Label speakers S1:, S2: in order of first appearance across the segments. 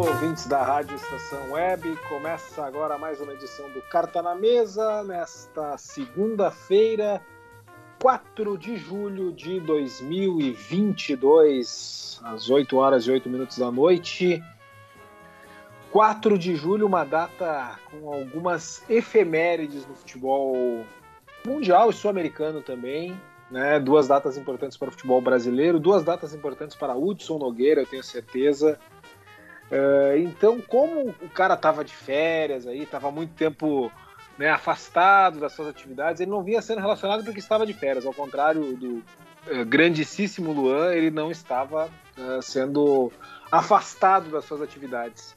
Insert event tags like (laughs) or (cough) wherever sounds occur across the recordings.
S1: Ouvintes da Rádio Estação Web. Começa agora mais uma edição do Carta na Mesa, nesta segunda-feira, 4 de julho de 2022, às 8 horas e 8 minutos da noite. 4 de julho, uma data com algumas efemérides no futebol mundial e sul-americano também. Né? Duas datas importantes para o futebol brasileiro, duas datas importantes para Hudson Nogueira, eu tenho certeza. Uh, então, como o cara estava de férias aí, estava muito tempo né, afastado das suas atividades, ele não vinha sendo relacionado porque estava de férias. Ao contrário do uh, grandíssimo Luan, ele não estava uh, sendo afastado das suas atividades.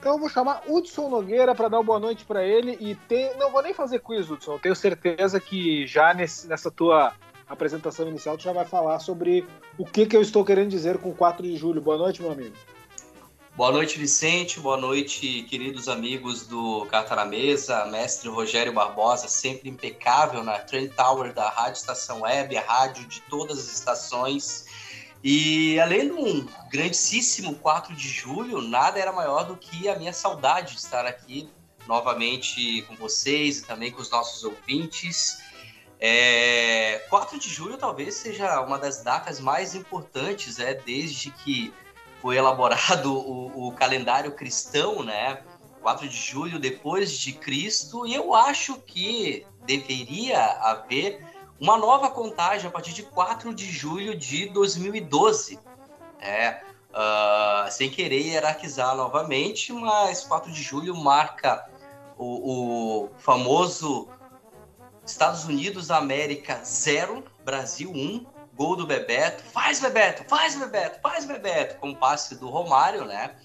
S1: Então eu vou chamar Hudson Nogueira para dar uma boa noite para ele e ter... não vou nem fazer quiz, Hudson. Eu tenho certeza que já nesse, nessa tua apresentação inicial tu já vai falar sobre o que, que eu estou querendo dizer com 4 de julho. Boa noite, meu amigo.
S2: Boa noite, Vicente. Boa noite, queridos amigos do Carta na Mesa. Mestre Rogério Barbosa, sempre impecável na Trend Tower da Rádio Estação Web, a rádio de todas as estações. E além de um grandíssimo 4 de julho, nada era maior do que a minha saudade de estar aqui novamente com vocês e também com os nossos ouvintes. É, 4 de julho talvez seja uma das datas mais importantes, é, desde que foi elaborado o, o calendário cristão, né? 4 de julho depois de Cristo, e eu acho que deveria haver uma nova contagem a partir de 4 de julho de 2012. É, uh, sem querer hierarquizar novamente, mas 4 de julho marca o, o famoso Estados Unidos América 0, Brasil 1, gol do Bebeto, faz Bebeto, faz Bebeto, faz Bebeto, com passe do Romário, né?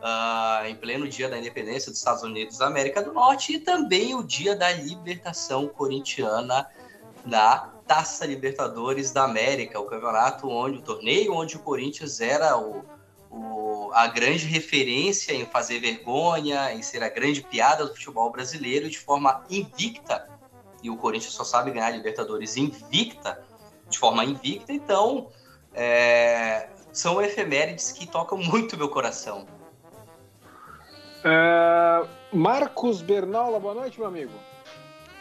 S2: Uh, em pleno dia da independência dos Estados Unidos da América do Norte e também o dia da libertação corintiana da Taça Libertadores da América, o campeonato onde o torneio onde o Corinthians era o, o, a grande referência em fazer vergonha, em ser a grande piada do futebol brasileiro de forma invicta. E o Corinthians só sabe ganhar Libertadores invicta de forma invicta, então é, são efemérides que tocam muito meu coração.
S1: Uh, Marcos Bernaula, boa noite, meu amigo.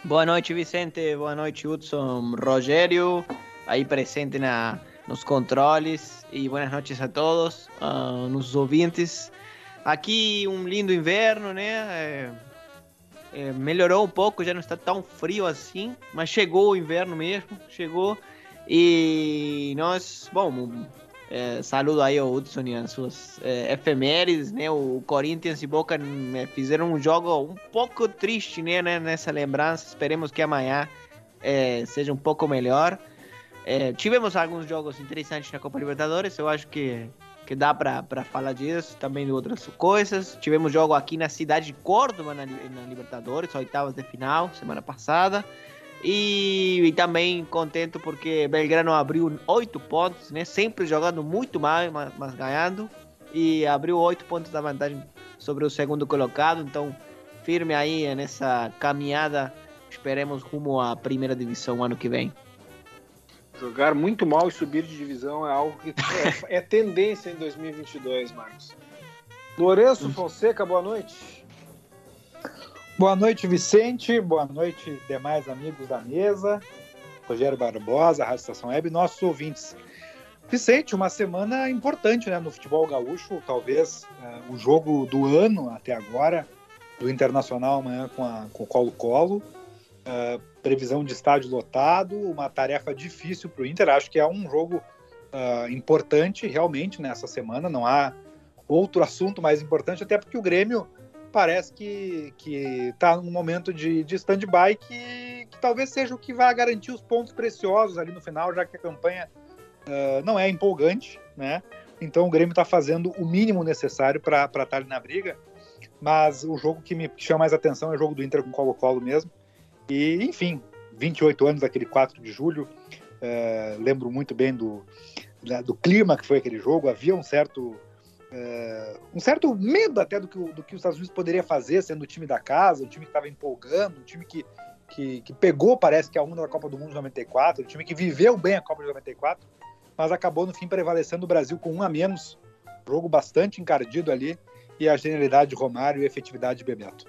S3: Boa noite, Vicente. Boa noite, Hudson, Rogério, aí presente na, nos controles. E boas noites a todos, uh, nos ouvintes. Aqui um lindo inverno, né? É, é, melhorou um pouco, já não está tão frio assim, mas chegou o inverno mesmo, chegou. E nós, bom, é, saludo aí ao Hudson e as suas é, efemérides, né? O Corinthians e Boca né, fizeram um jogo um pouco triste, né? Nessa lembrança. Esperemos que amanhã é, seja um pouco melhor. É, tivemos alguns jogos interessantes na Copa Libertadores. Eu acho que, que dá para falar disso. Também de outras coisas. Tivemos jogo aqui na cidade de Córdoba, na, na Libertadores, oitavas de final, semana passada. E, e, também contente porque Belgrano abriu oito pontos, né? Sempre jogando muito mal, mas, mas ganhando. E abriu oito pontos da vantagem sobre o segundo colocado. Então, firme aí nessa caminhada. Esperemos rumo à primeira divisão ano que vem.
S1: Jogar muito mal e subir de divisão é algo que é, é tendência em 2022, Marcos. Lourenço Fonseca, boa noite.
S4: Boa noite, Vicente. Boa noite, demais amigos da mesa. Rogério Barbosa, Rádio Estação Web, nossos ouvintes. Vicente, uma semana importante né, no futebol gaúcho, talvez uh, o jogo do ano até agora, do Internacional amanhã com, a, com o Colo-Colo. Uh, previsão de estádio lotado, uma tarefa difícil para o Inter. Acho que é um jogo uh, importante realmente nessa semana. Não há outro assunto mais importante, até porque o Grêmio parece que está num momento de, de stand-by que, que, talvez seja o que vai garantir os pontos preciosos ali no final, já que a campanha uh, não é empolgante, né? Então o Grêmio está fazendo o mínimo necessário para estar tá ali na briga. mas o jogo que me chama mais atenção é o jogo do Inter com Colo-Colo mesmo. E, enfim, 28 anos daquele 4 de julho, é, lembro muito bem do, do clima que foi aquele jogo, havia um certo é, um certo medo até do que, do que os Estados Unidos poderia fazer, sendo o time da casa, o time que estava empolgando, um time que, que, que, pegou, parece que a onda da Copa do Mundo de 94, o time que viveu bem a Copa de 94, mas acabou no fim prevalecendo o Brasil com um a menos, jogo bastante encardido ali, e a genialidade de Romário e a efetividade de Bebeto.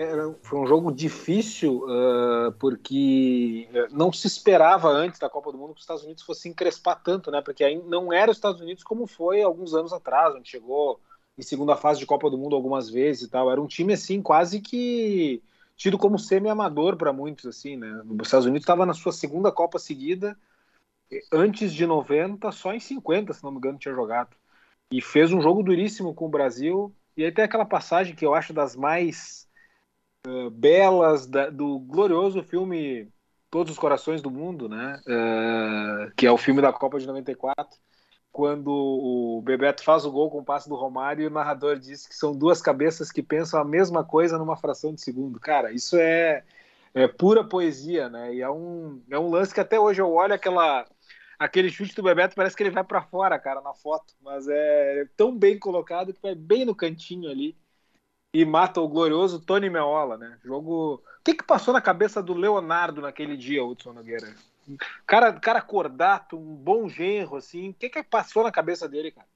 S1: É, foi um jogo difícil uh, porque eh, não se esperava antes da Copa do Mundo que os Estados Unidos fossem encrespar tanto, né? Porque aí não era os Estados Unidos como foi alguns anos atrás, onde chegou em segunda fase de Copa do Mundo algumas vezes e tal. Era um time assim quase que tido como semi-amador para muitos, assim, né? Os Estados Unidos estava na sua segunda Copa seguida, antes de 90, só em 50, se não me engano, tinha jogado. E fez um jogo duríssimo com o Brasil. E aí tem aquela passagem que eu acho das mais uh, belas da, do glorioso filme Todos os Corações do Mundo, né? Uh, que é o filme da Copa de 94, quando o Bebeto faz o gol com o passe do Romário e o narrador diz que são duas cabeças que pensam a mesma coisa numa fração de segundo. Cara, isso é, é pura poesia, né? E é um, é um lance que até hoje eu olho aquela aquele chute do Bebeto parece que ele vai para fora, cara, na foto, mas é tão bem colocado que vai bem no cantinho ali e mata o glorioso Tony Meola, né? Jogo. O que, que passou na cabeça do Leonardo naquele dia, Hudson Nogueira? Cara, cara cordato, um bom genro, assim. O que, que passou na cabeça dele, cara?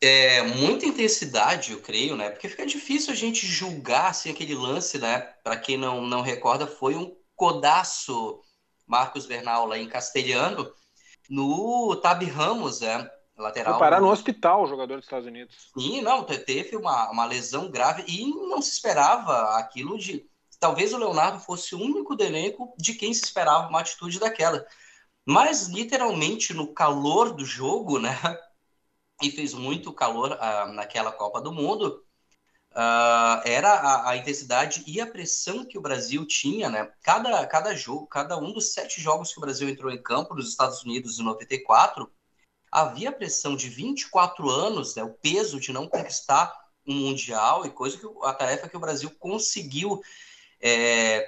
S2: É, muita intensidade, eu creio, né? Porque fica difícil a gente julgar assim, aquele lance, né? Para quem não, não recorda, foi um codaço Marcos Bernal lá em castelhano no Tabi Ramos, é, lateral.
S1: Foi parar no hospital o jogador dos Estados Unidos.
S2: Sim, não, teve uma, uma lesão grave e não se esperava aquilo de. Talvez o Leonardo fosse o único do elenco de quem se esperava uma atitude daquela. Mas, literalmente, no calor do jogo, né? (laughs) E fez muito calor ah, naquela Copa do Mundo. Uh, era a, a, intensidade e a pressão que o Brasil tinha, né? Cada, cada jogo, cada um dos sete jogos que o Brasil entrou em campo nos Estados Unidos em 94, havia pressão de 24 anos, né, o peso de não conquistar um mundial e coisa que a tarefa que o Brasil conseguiu. É...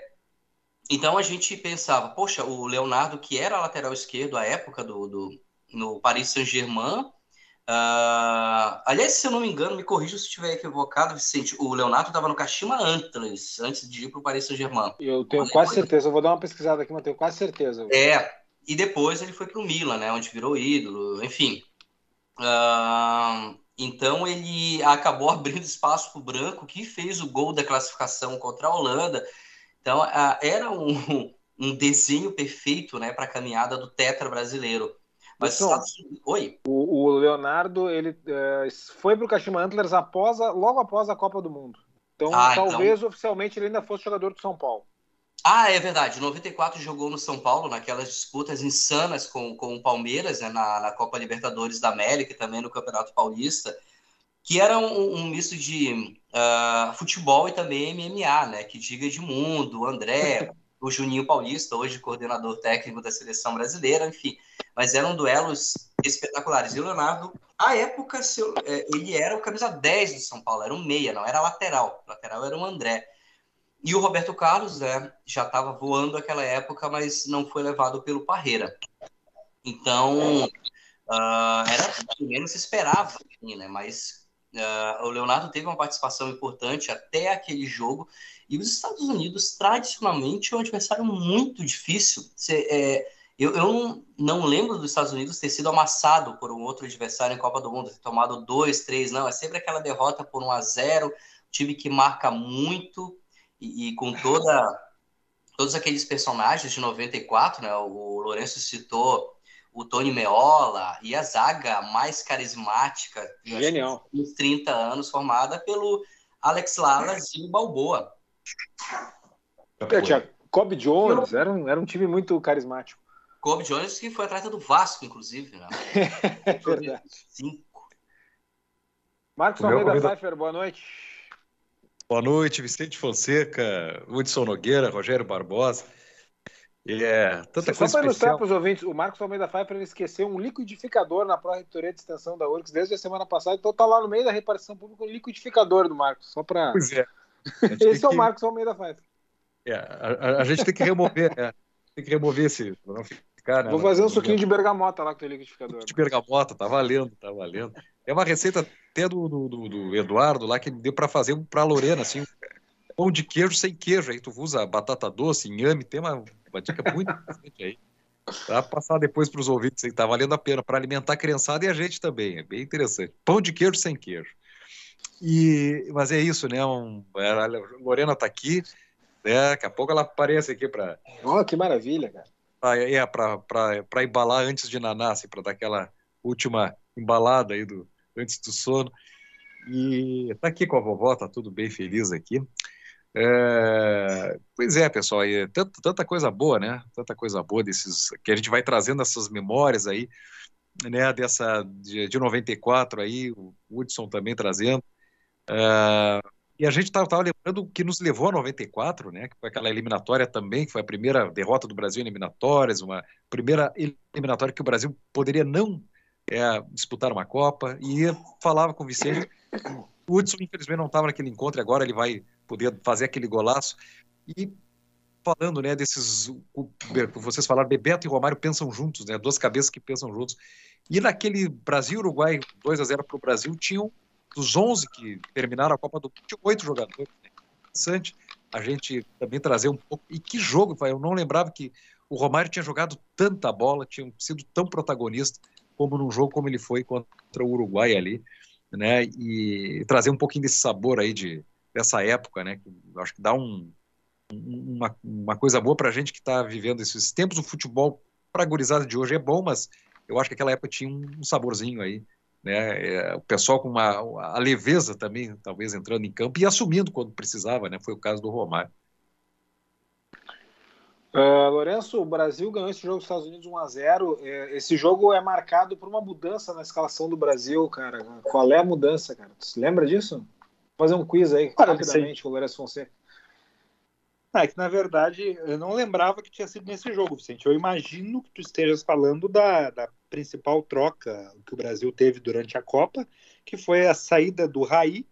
S2: Então a gente pensava, poxa, o Leonardo que era lateral esquerdo à época do, do no Paris Saint-Germain, uh... aliás, se eu não me engano, me corrija se estiver equivocado, Vicente, o Leonardo estava no Kashima Antlers antes de ir para o Paris Saint-Germain.
S1: Eu tenho quase certeza, eu vou dar uma pesquisada aqui, mas tenho quase certeza.
S2: É, e depois ele foi para o Milan, né, onde virou ídolo, enfim. Uh, então ele acabou (laughs) abrindo espaço para o Branco, que fez o gol da classificação contra a Holanda. Então uh, era um, (laughs) um desenho perfeito né, para a caminhada do Tetra brasileiro.
S1: Mas Oi. O, o, Leonardo ele uh, foi para o Kashima Antlers após a, logo após a Copa do Mundo. Então ah, talvez então... oficialmente ele ainda fosse jogador do São Paulo.
S2: Ah, é verdade. 94 jogou no São Paulo, naquelas disputas insanas com, com o Palmeiras, né, na, na Copa Libertadores da América e também no Campeonato Paulista, que era um, um misto de uh, futebol e também MMA, né? Que diga de mundo, o André, (laughs) o Juninho Paulista, hoje coordenador técnico da seleção brasileira, enfim. Mas eram duelos espetaculares. E o Leonardo, à época, seu, é, ele era o camisa 10 do São Paulo, era um meia, não era lateral. O lateral era o André. E o Roberto Carlos né, já estava voando naquela época, mas não foi levado pelo Parreira. Então, uh, era menos se esperava, enfim, né? Mas uh, o Leonardo teve uma participação importante até aquele jogo. E os Estados Unidos, tradicionalmente, é um adversário muito difícil. É, eu, eu não, lembro dos Estados Unidos ter sido amassado por um outro adversário em Copa do Mundo, ter tomado dois, três, não. É sempre aquela derrota por 1 a 0 time que marca muito e, e com toda todos aqueles personagens de 94, né? O Lourenço citou o Tony Meola e a zaga mais carismática
S1: Genial.
S2: dos 30 anos, formada pelo Alex Lalas e o Balboa.
S1: Tinha Kobe Jones, era um, era um time muito carismático.
S2: Kobe Jones que foi atleta do Vasco, inclusive. Né? (laughs)
S1: é verdade. Cinco. Marcos Almeida Pfeiffer, boa noite.
S5: Boa noite, Vicente Fonseca, Hudson Nogueira, Rogério Barbosa. É, tanta
S1: Só
S5: coisa
S1: para ilustrar para os ouvintes, o Marcos Almeida Pfeiffer ele esqueceu um liquidificador na pró-reitoria de extensão da URGS desde a semana passada, então tá lá no meio da repartição pública o liquidificador do Marcos, só para...
S5: Pois é. (laughs)
S1: Esse é o
S5: que-
S1: Marcos Almeida Pfeiffer.
S5: é, a, a- gente tem que remover, é, tem que remover esse. Não ficar, né,
S1: Vou fazer um suquinho de bergamota lá com o liquidificador.
S5: de bergamota, tá valendo, tá valendo. É uma receita até do, do, do- do Eduardo lá que ele deu para fazer para Lorena, assim, pão de queijo sem queijo. Aí tu usa batata doce, inhame, tem uma, uma dica muito interessante aí. Pra passar depois para os ouvintes aí, tá valendo a pena para alimentar a criançada e a gente também, é bem interessante. Pão de queijo sem queijo. E, mas é isso, né? Um, a Lorena tá aqui, né? Daqui a pouco ela aparece aqui para
S1: Ó, que maravilha, cara.
S5: ah, é, para embalar antes de nanar, assim, para dar aquela última embalada aí do, antes do sono. E tá aqui com a vovó, tá tudo bem feliz aqui. É, pois é, pessoal, é tanto- tanta coisa boa, né? Tanta coisa boa desses que a gente vai trazendo essas memórias aí, né? Dessa de, de 94 aí, o Hudson também trazendo. É, e a gente estava lembrando o que nos levou a 94, né? Que foi aquela eliminatória também, que foi a primeira derrota do Brasil em eliminatórias, uma primeira eliminatória que o Brasil poderia não é, disputar uma Copa. E falava com o Vicente. O Hudson, infelizmente, não estava naquele encontro, agora ele vai poder fazer aquele golaço. E falando, né, desses. Vocês falaram, Bebeto e Romário pensam juntos, né? Duas cabeças que pensam juntos. E naquele Brasil-Uruguai 2 a 0 para o Brasil, tinham dos 11 que terminaram a Copa do Mundo, tinham oito jogadores. Né? Interessante a gente também trazer um pouco. E que jogo? Eu não lembrava que o Romário tinha jogado tanta bola, tinha sido tão protagonista como num jogo como ele foi contra o Uruguai ali, né? E trazer um pouquinho desse sabor aí de, dessa época, né? Que acho que dá um- uma, uma coisa boa para a gente que está vivendo esses tempos. O futebol para a gurizada de hoje é bom, mas eu acho que aquela época tinha um saborzinho aí né? É, o pessoal com uma a leveza também, talvez entrando em campo e assumindo quando precisava, né? Foi o caso do Romário.
S1: Uh, Lourenço, o Brasil ganhou esse jogo dos Estados Unidos 1x0. É, Esse jogo é marcado por uma mudança na escalação do Brasil, cara. Qual é a mudança, cara? Tu se lembra disso? Vou fazer um quiz aí, rapidamente, com o Lourenço Fonseca.
S4: Ah, é que na verdade eu não lembrava que tinha sido nesse jogo, Vicente. Eu imagino que tu estejas falando da, da principal troca que o Brasil teve durante a Copa, que foi a saída do Raí,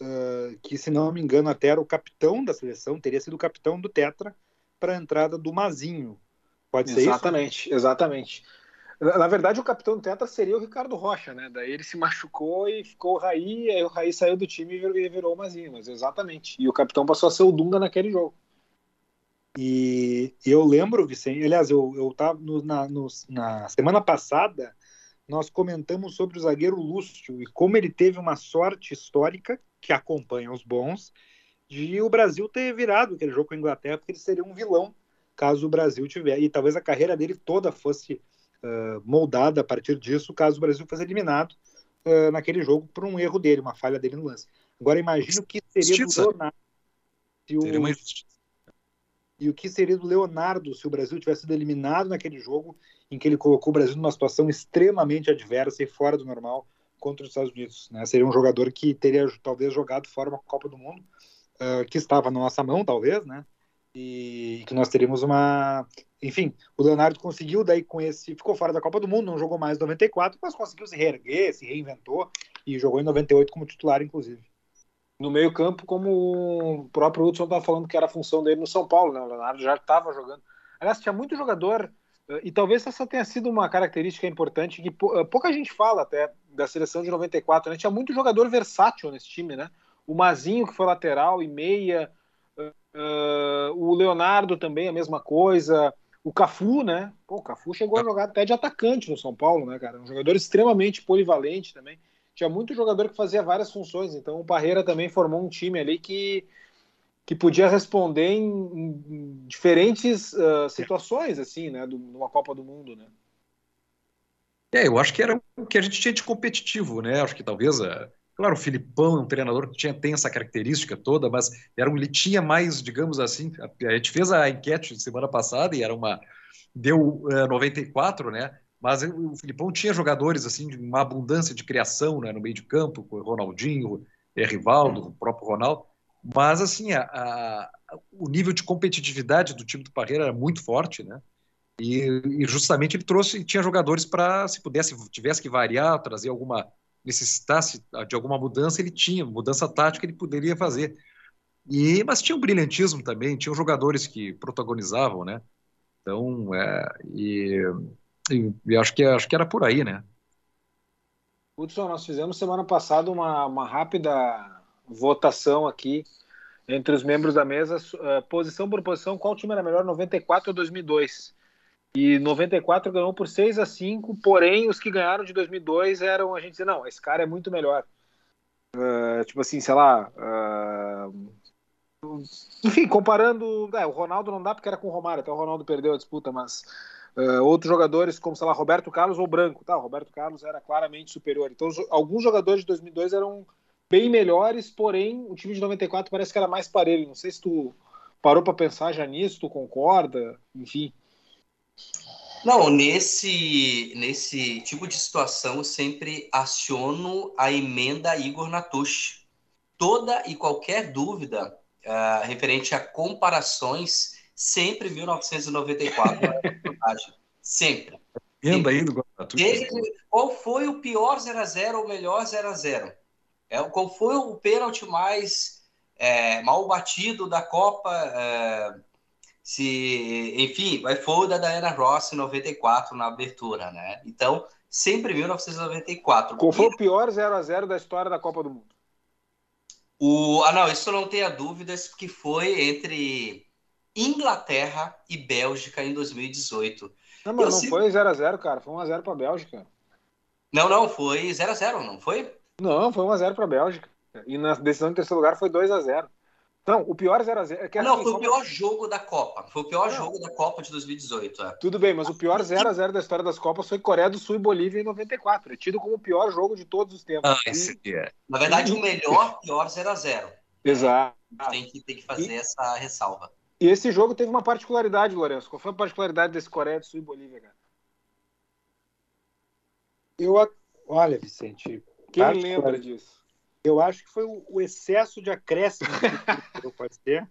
S4: uh, que se não me engano até era o capitão da seleção, teria sido o capitão do Tetra, para a entrada do Mazinho. Pode ser
S1: Exatamente, exatamente. Na na verdade, o capitão do Tetra seria o Ricardo Rocha, né? Daí ele se machucou e ficou o Raí, aí o Raí saiu do time e virou, e virou o Mazinho, mas exatamente. E o capitão passou a ser o Dunga naquele jogo.
S4: E eu lembro, Vicente, aliás, eu, eu tava no, na, no, na semana passada, nós comentamos sobre o zagueiro Lúcio e como ele teve uma sorte histórica, que acompanha os bons, de o Brasil ter virado aquele jogo com a Inglaterra, porque ele seria um vilão caso o Brasil tiver. E talvez a carreira dele toda fosse uh, moldada a partir disso, caso o Brasil fosse eliminado uh, naquele jogo por um erro dele, uma falha dele no lance. Agora imagino o que seria
S5: Justiça.
S4: do Leonardo. Se o,
S5: uma
S4: e o que seria do Leonardo se o Brasil tivesse sido eliminado naquele jogo em que ele colocou o Brasil numa situação extremamente adversa e fora do normal contra os Estados Unidos. Né? Seria um jogador que teria talvez jogado fora uma Copa do Mundo, uh, que estava na nossa mão, talvez, né? E que nós teríamos uma. Enfim, o Leonardo conseguiu daí com esse. Ficou fora da Copa do Mundo, não jogou mais em 94, mas conseguiu se reerguer, se reinventou e jogou em 98 como titular, inclusive.
S1: No meio-campo, como o próprio Hudson estava falando que era a função dele no São Paulo, né? O Leonardo já estava jogando. Aliás, tinha muito jogador, eh, e talvez essa tenha sido uma característica importante que eh, pouca gente fala até da seleção de 94, né? Tinha muito jogador versátil nesse time, né? O Mazinho, que foi lateral e meia, eh, o Leonardo também, a mesma coisa. O Cafu, né? Pô, o Cafu chegou a jogar até de atacante no São Paulo, né, cara? Um jogador extremamente polivalente também tinha muito jogador que fazia várias funções, então o Parreira também formou um time ali que, que podia responder em, em diferentes uh, situações, assim, né, do, numa Copa do Mundo, né.
S5: É, eu acho que era o que a gente tinha de competitivo, né? Acho que talvez, a... claro, o Filipão é um treinador que tinha, tem essa característica toda, mas era um, ele tinha mais, digamos assim, a, a gente fez a enquete semana passada e era uma, deu uh, 94, né? Mas o Filipão tinha jogadores assim de uma abundância de criação né, no meio de campo, com o Ronaldinho, o Rivaldo, o próprio Ronaldo. Mas assim, a, a, o nível de competitividade do time do Parreira era muito forte, né? E, e justamente ele trouxe, tinha jogadores para, se pudesse, tivesse que variar, trazer alguma, necessitasse de alguma mudança, ele tinha, mudança tática ele poderia fazer. E, mas tinha um brilhantismo também, tinham jogadores que protagonizavam, né? Então, é, e, e, e acho, que, acho que era por aí, né?
S1: Hudson, nós fizemos semana passada uma, uma rápida votação aqui entre os membros da mesa, uh, posição por posição, qual time era melhor, 94 ou 2002? E 94 ganhou por 6 a 5, porém os que ganharam de 2002 eram a gente dizer, não, esse cara é muito melhor. Uh, tipo assim, sei lá. Uh, enfim, comparando. É, o Ronaldo não dá porque era com o Romário, até o Ronaldo perdeu a disputa, mas uh, outros jogadores, como sei lá, Roberto Carlos ou Branco. Tá, o Roberto Carlos era claramente superior. Então, alguns jogadores de 2002 eram bem melhores, porém o time de 94 parece que era mais parelho. Não sei se tu parou para pensar já nisso, tu concorda, enfim.
S2: Não, nesse, nesse tipo de situação, eu sempre aciono a emenda Igor Natush. Toda e qualquer dúvida uh, referente a comparações, sempre 1994 Sempre.
S5: Emenda do
S2: Natush. Qual foi o pior 0x0 ou melhor 0x0? É, qual foi o pênalti mais é, mal batido da Copa? É, se, enfim, vai foi o da Diana Ross em 94 na abertura, né? Então, sempre 1994.
S1: Qual foi o pior 0 a 0 da história da Copa do Mundo?
S2: O, ah, não, isso não tenha dúvidas, porque foi entre Inglaterra e Bélgica em 2018.
S1: Não, mas Eu não sempre... foi 0x0, cara. Foi 1x0 para a Bélgica.
S2: Não, não, foi 0x0, não foi?
S1: Não, foi 1x0 para a Bélgica. E na decisão de terceiro lugar foi 2x0. Não, o pior 0x0. É
S2: é não, assim, foi o pior jogo da Copa. Foi o pior não. jogo da Copa de 2018. É.
S1: Tudo bem, mas o pior 0x0 da história das Copas foi Coreia do Sul e Bolívia em 94. É tido como o pior jogo de todos os tempos.
S2: Ah, esse é. Na verdade, o melhor, pior 0x0.
S1: Exato.
S2: Tem que, tem que fazer e, essa ressalva.
S1: E esse jogo teve uma particularidade, Lourenço. Qual foi a particularidade desse Coreia do Sul e Bolívia, cara?
S4: Eu, olha, Vicente.
S1: Quem lembra disso?
S4: Eu acho que foi o, excesso de acréscimo que (laughs) pode ser.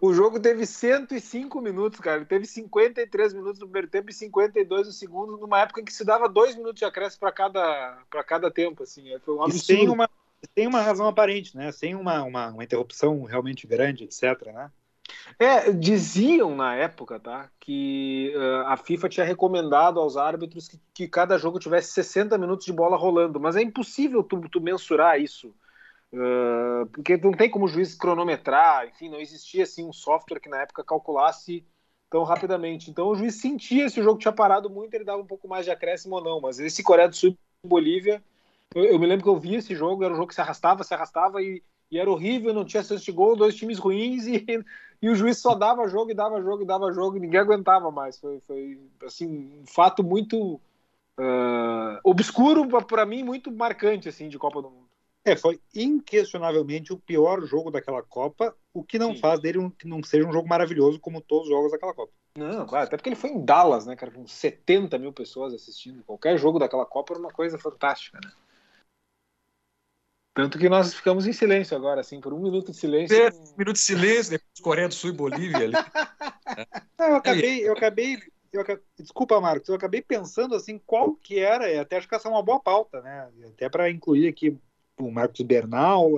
S1: O jogo teve 105 minutos, cara. Ele teve 53 minutos no primeiro tempo e 52 no segundo, numa época em que se dava dois minutos de acréscimo para cada, cada tempo. Assim. Foi um absurdo.
S4: E sem uma, sem uma razão aparente, né? Sem uma, uma, uma interrupção realmente grande, etc. Né?
S1: É, diziam na época, tá, que uh, a FIFA tinha recomendado aos árbitros que, que, cada jogo tivesse 60 minutos de bola rolando, mas é impossível tu, tu mensurar isso, uh, porque não tem como o juiz cronometrar, enfim, não existia assim um software que na época calculasse tão rapidamente. Então o juiz sentia se o jogo tinha parado muito, ele dava um pouco mais de acréscimo ou não, mas esse Coreia do Sul e Bolívia, eu, eu me lembro que eu vi esse jogo, era um jogo que se arrastava, se arrastava e e era horrível, não tinha chance de gol, dois times ruins e, e o juiz só dava jogo e dava jogo e dava jogo e ninguém aguentava mais. Foi, foi assim, um fato muito uh, obscuro para mim, muito marcante assim de Copa do Mundo.
S4: É, foi inquestionavelmente o pior jogo daquela Copa, o que não Sim. faz dele um, que não seja um jogo maravilhoso como todos os jogos daquela Copa.
S1: Não, claro, até porque ele foi em Dallas, né, cara, com 70 mil pessoas assistindo. Qualquer jogo daquela Copa era uma coisa fantástica, né? Tanto que nós ficamos em silêncio agora, assim, por um minuto de silêncio.
S5: É, um minuto de silêncio, depois Coreia do Sul e Bolívia ali. (laughs)
S4: Não, eu acabei, eu acabei, eu acabei, desculpa, Marcos, eu acabei pensando assim qual que era, e até acho que essa é uma boa pauta, né? Até para incluir aqui o Marcos Bernal,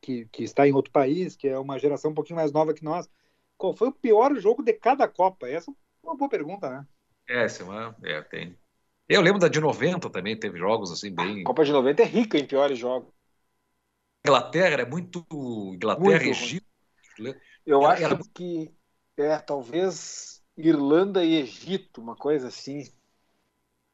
S4: que, que está em outro país, que é uma geração um pouquinho mais nova que nós. Qual foi o pior jogo de cada Copa? Essa é uma boa pergunta, né?
S5: É, essa é uma. É, tem. Eu lembro da de 90 também, teve jogos assim bem.
S1: A Copa de 90 é rica em piores jogos.
S5: Inglaterra é muito Inglaterra, muito Egito.
S1: Né? Eu acho era... que é talvez Irlanda e Egito, uma coisa assim.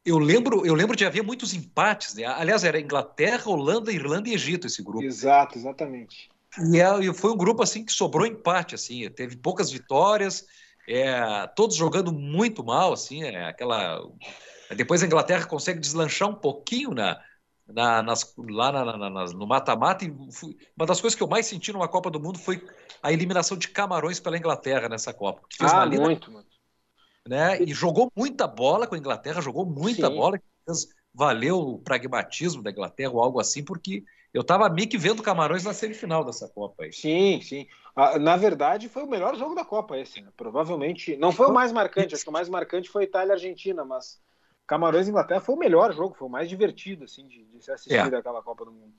S5: Eu lembro, eu lembro de haver muitos empates, né? Aliás, era Inglaterra, Holanda, Irlanda e Egito esse grupo.
S1: Exato, exatamente.
S5: E, é, e foi um grupo assim que sobrou empate, assim, teve poucas vitórias, é, todos jogando muito mal, assim, é, aquela. Depois a Inglaterra consegue deslanchar um pouquinho na, na, nas, lá na, na, no mata-mata. Uma das coisas que eu mais senti numa Copa do Mundo foi a eliminação de Camarões pela Inglaterra nessa Copa.
S1: Que fez ah, uma muito, mano.
S5: Né? E jogou muita bola com a Inglaterra, jogou muita Sim. bola. Valeu o pragmatismo da Inglaterra ou algo assim, porque Eu tava meio que vendo Camarões na semifinal dessa Copa aí.
S1: Sim, sim. Ah, Na verdade, foi o melhor jogo da Copa esse, né? Provavelmente. Não foi o mais marcante, acho que o mais marcante foi Itália e Argentina, mas Camarões e Inglaterra foi o melhor jogo, foi o mais divertido, assim, de, de se assistir
S5: É.
S1: daquela Copa do Mundo.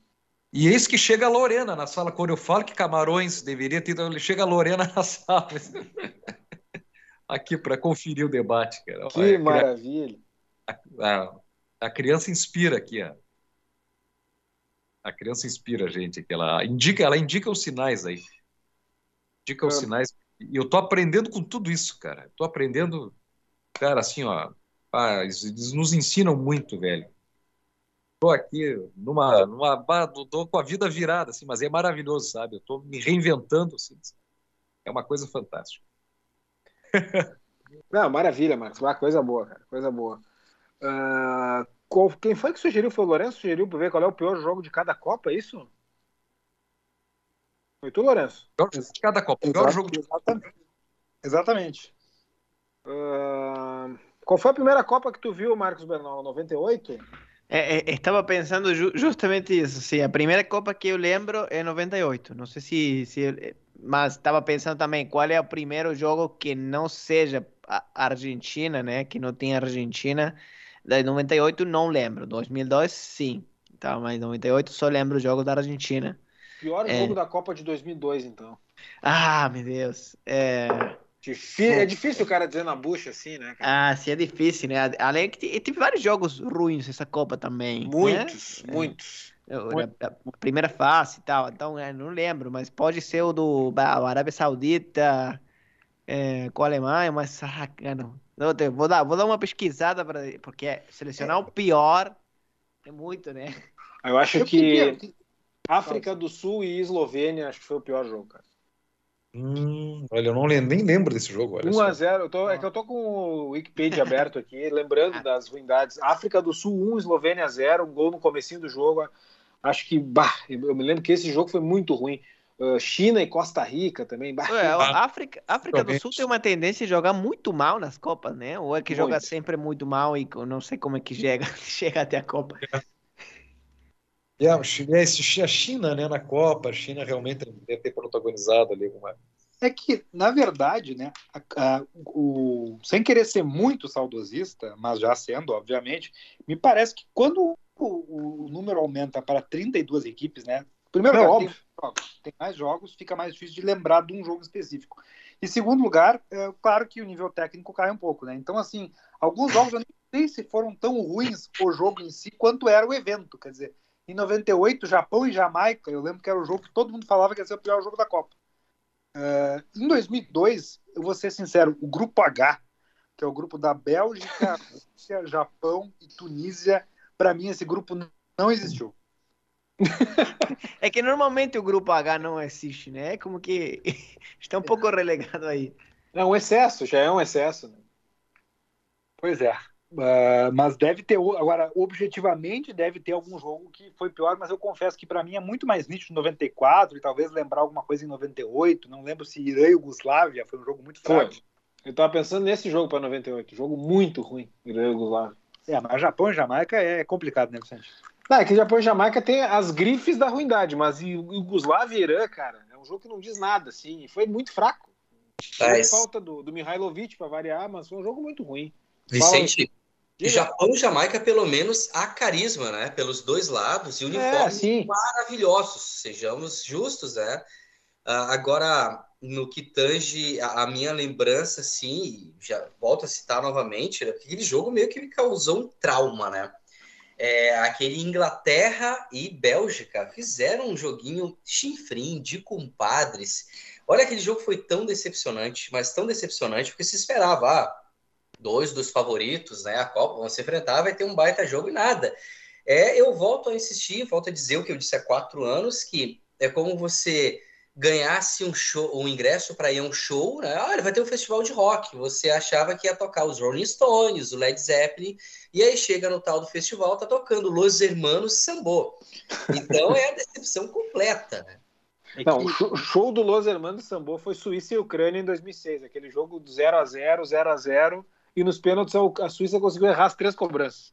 S5: E eis que chega a Lorena na sala. Quando eu falo que Camarões deveria ter. ido, Chega a Lorena na (laughs) sala. Aqui para conferir o debate, cara.
S1: Que
S5: Olha,
S1: maravilha.
S5: a, a criança inspira aqui, ó. A criança inspira a gente aqui. Ela indica, ela indica os sinais aí. Indica os
S1: É.
S5: sinais. E eu tô aprendendo com tudo isso, cara. Tô aprendendo, cara, assim, ó. Ah, eles, nos ensinam muito, velho. Tô aqui numa, numa, tô- com a vida virada, assim, mas é maravilhoso, sabe? Eu tô me reinventando, assim. É uma coisa fantástica.
S1: Não, maravilha, Marcos. Ah, coisa boa, cara. Coisa boa. Ah, qual- quem foi que sugeriu? Foi o Lourenço que sugeriu para ver qual é o pior jogo de cada Copa, é isso? Foi tu, Lourenço?
S5: Pior jogo de cada Copa. Pior jogo de
S4: Exatamente. Exatamente.
S1: Ah, qual foi a primeira Copa que tu viu, Marcos Bernal? 98?
S3: É, é, estava pensando ju- justamente isso. Sim, a primeira Copa que eu lembro é 98. Não sei se, mas estava pensando também qual é o primeiro jogo que não seja Argentina, né? Que não tenha Argentina. Da 98 não lembro. 2002 sim. Tá, mas 98 só lembro os jogos da Argentina.
S1: Pior
S3: É.
S1: jogo da Copa de 2002, então.
S3: Ah, meu Deus. É...
S1: Difí- É difícil o cara dizer na bucha assim, né, cara?
S3: Ah, sim, é difícil, né? Além que te- teve vários jogos ruins essa Copa também. né?
S1: Muitos, muitos.
S3: Eu- A, a primeira fase e tal, então eu não lembro, mas pode ser o do ba- o Arábia Saudita é, com a Alemanha, mas ah, não. Vou dar, vou dar uma pesquisada para porque selecionar o pior é muito, né?
S1: Eu acho
S4: Eu
S1: que
S4: queria-
S1: África do Sul e Eslovênia acho que foi o pior jogo, cara.
S5: Hum, olha, eu não lem- nem lembro desse jogo. Olha só.
S1: 1x0, eu tô, é que eu tô com o Wikipedia (laughs) aberto aqui, lembrando das ruindades. África do Sul 1, Eslovênia 0, um gol no comecinho do jogo. Acho que, bah, eu me lembro que esse jogo foi muito ruim. Uh, China e Costa Rica também, bah,
S3: Ué, a (laughs) África, África do. Sul tem uma tendência de jogar muito mal nas Copas, né? Ou é que joga
S1: Muito.
S3: sempre muito mal e não sei como é que chega, (laughs) chega até a Copa.
S5: É, Chile- é, esse- a China, né, na Copa, a China realmente deve ter protagonizado ali uma.
S4: É que, na verdade, né, a- a- o, sem querer ser muito saudosista, mas já sendo, obviamente, me parece que quando o, o número aumenta para 32 equipes, né? Primeiro
S1: É
S4: lugar,
S1: óbvio.
S4: tem, jogos, tem mais jogos, fica mais difícil de lembrar de um jogo específico. E segundo lugar, é claro que o nível técnico cai um pouco, né? Então, assim, alguns jogos eu nem sei se foram tão ruins o jogo em si quanto era o evento. Quer dizer, em 98, Japão e Jamaica, eu lembro que era o jogo que todo mundo falava que ia ser o pior jogo da Copa. É, em 2002, eu vou ser sincero, o grupo H, que é o grupo da Bélgica, (laughs) Rússia, Japão e Tunísia, para mim esse grupo não existiu.
S3: É que normalmente o grupo H não existe, né? É como que (laughs) está um pouco relegado aí.
S1: é um excesso, já é um excesso. Né?
S4: Pois é. Uh, mas deve ter, agora, objetivamente, deve ter algum jogo que foi pior, mas eu confesso que para mim é muito mais nítido em 94 e talvez lembrar alguma coisa em 98. Não lembro se Irã e Yugoslávia foi um jogo muito
S1: Foi.
S4: fraco.
S1: Eu tava pensando nesse jogo para 98, jogo muito ruim, Irã e Yugoslávia.
S4: É, mas Japão e Jamaica é complicado, né, Vicente?
S1: Não, é que Japão e Jamaica tem as grifes da ruindade, mas Yugoslávia e Irã, cara, é um jogo que não diz nada, assim, e foi muito fraco.
S2: Mas-
S1: falta do, do Mihailovic para variar, mas foi um jogo muito ruim.
S2: Vicente, Japão e Jamaica, pelo menos, há carisma, né? Pelos dois lados e
S1: É,
S2: uniformes
S1: sim.
S2: maravilhosos, sejamos justos, né? Ah, agora, no que tange a, a minha lembrança, assim, já volto a citar novamente, né? aquele jogo meio que me causou um trauma, né? É, aquele Inglaterra e Bélgica fizeram um joguinho chinfrim de compadres. Olha, aquele jogo foi tão decepcionante, mas tão decepcionante, porque se esperava, ah, dois dos favoritos, né? A Copa vão se enfrentar, vai ter um baita jogo e nada. É, eu volto a insistir, volto a dizer o que eu disse há quatro anos, que é como você ganhasse um show, um ingresso para ir a um show, né? Ah, vai ter um festival de rock. Você achava que ia tocar os Rolling Stones, o Led Zeppelin, e aí chega no tal do festival, tá tocando Los Hermanos Sambô. Então é a decepção completa, né?
S4: É
S1: Não,
S4: que-
S1: o show- o show do Los Hermanos Sambô foi Suíça e Ucrânia em 2006, aquele jogo do 0 a 0 0 a 0 e nos pênaltis a Suíça conseguiu errar as três cobranças.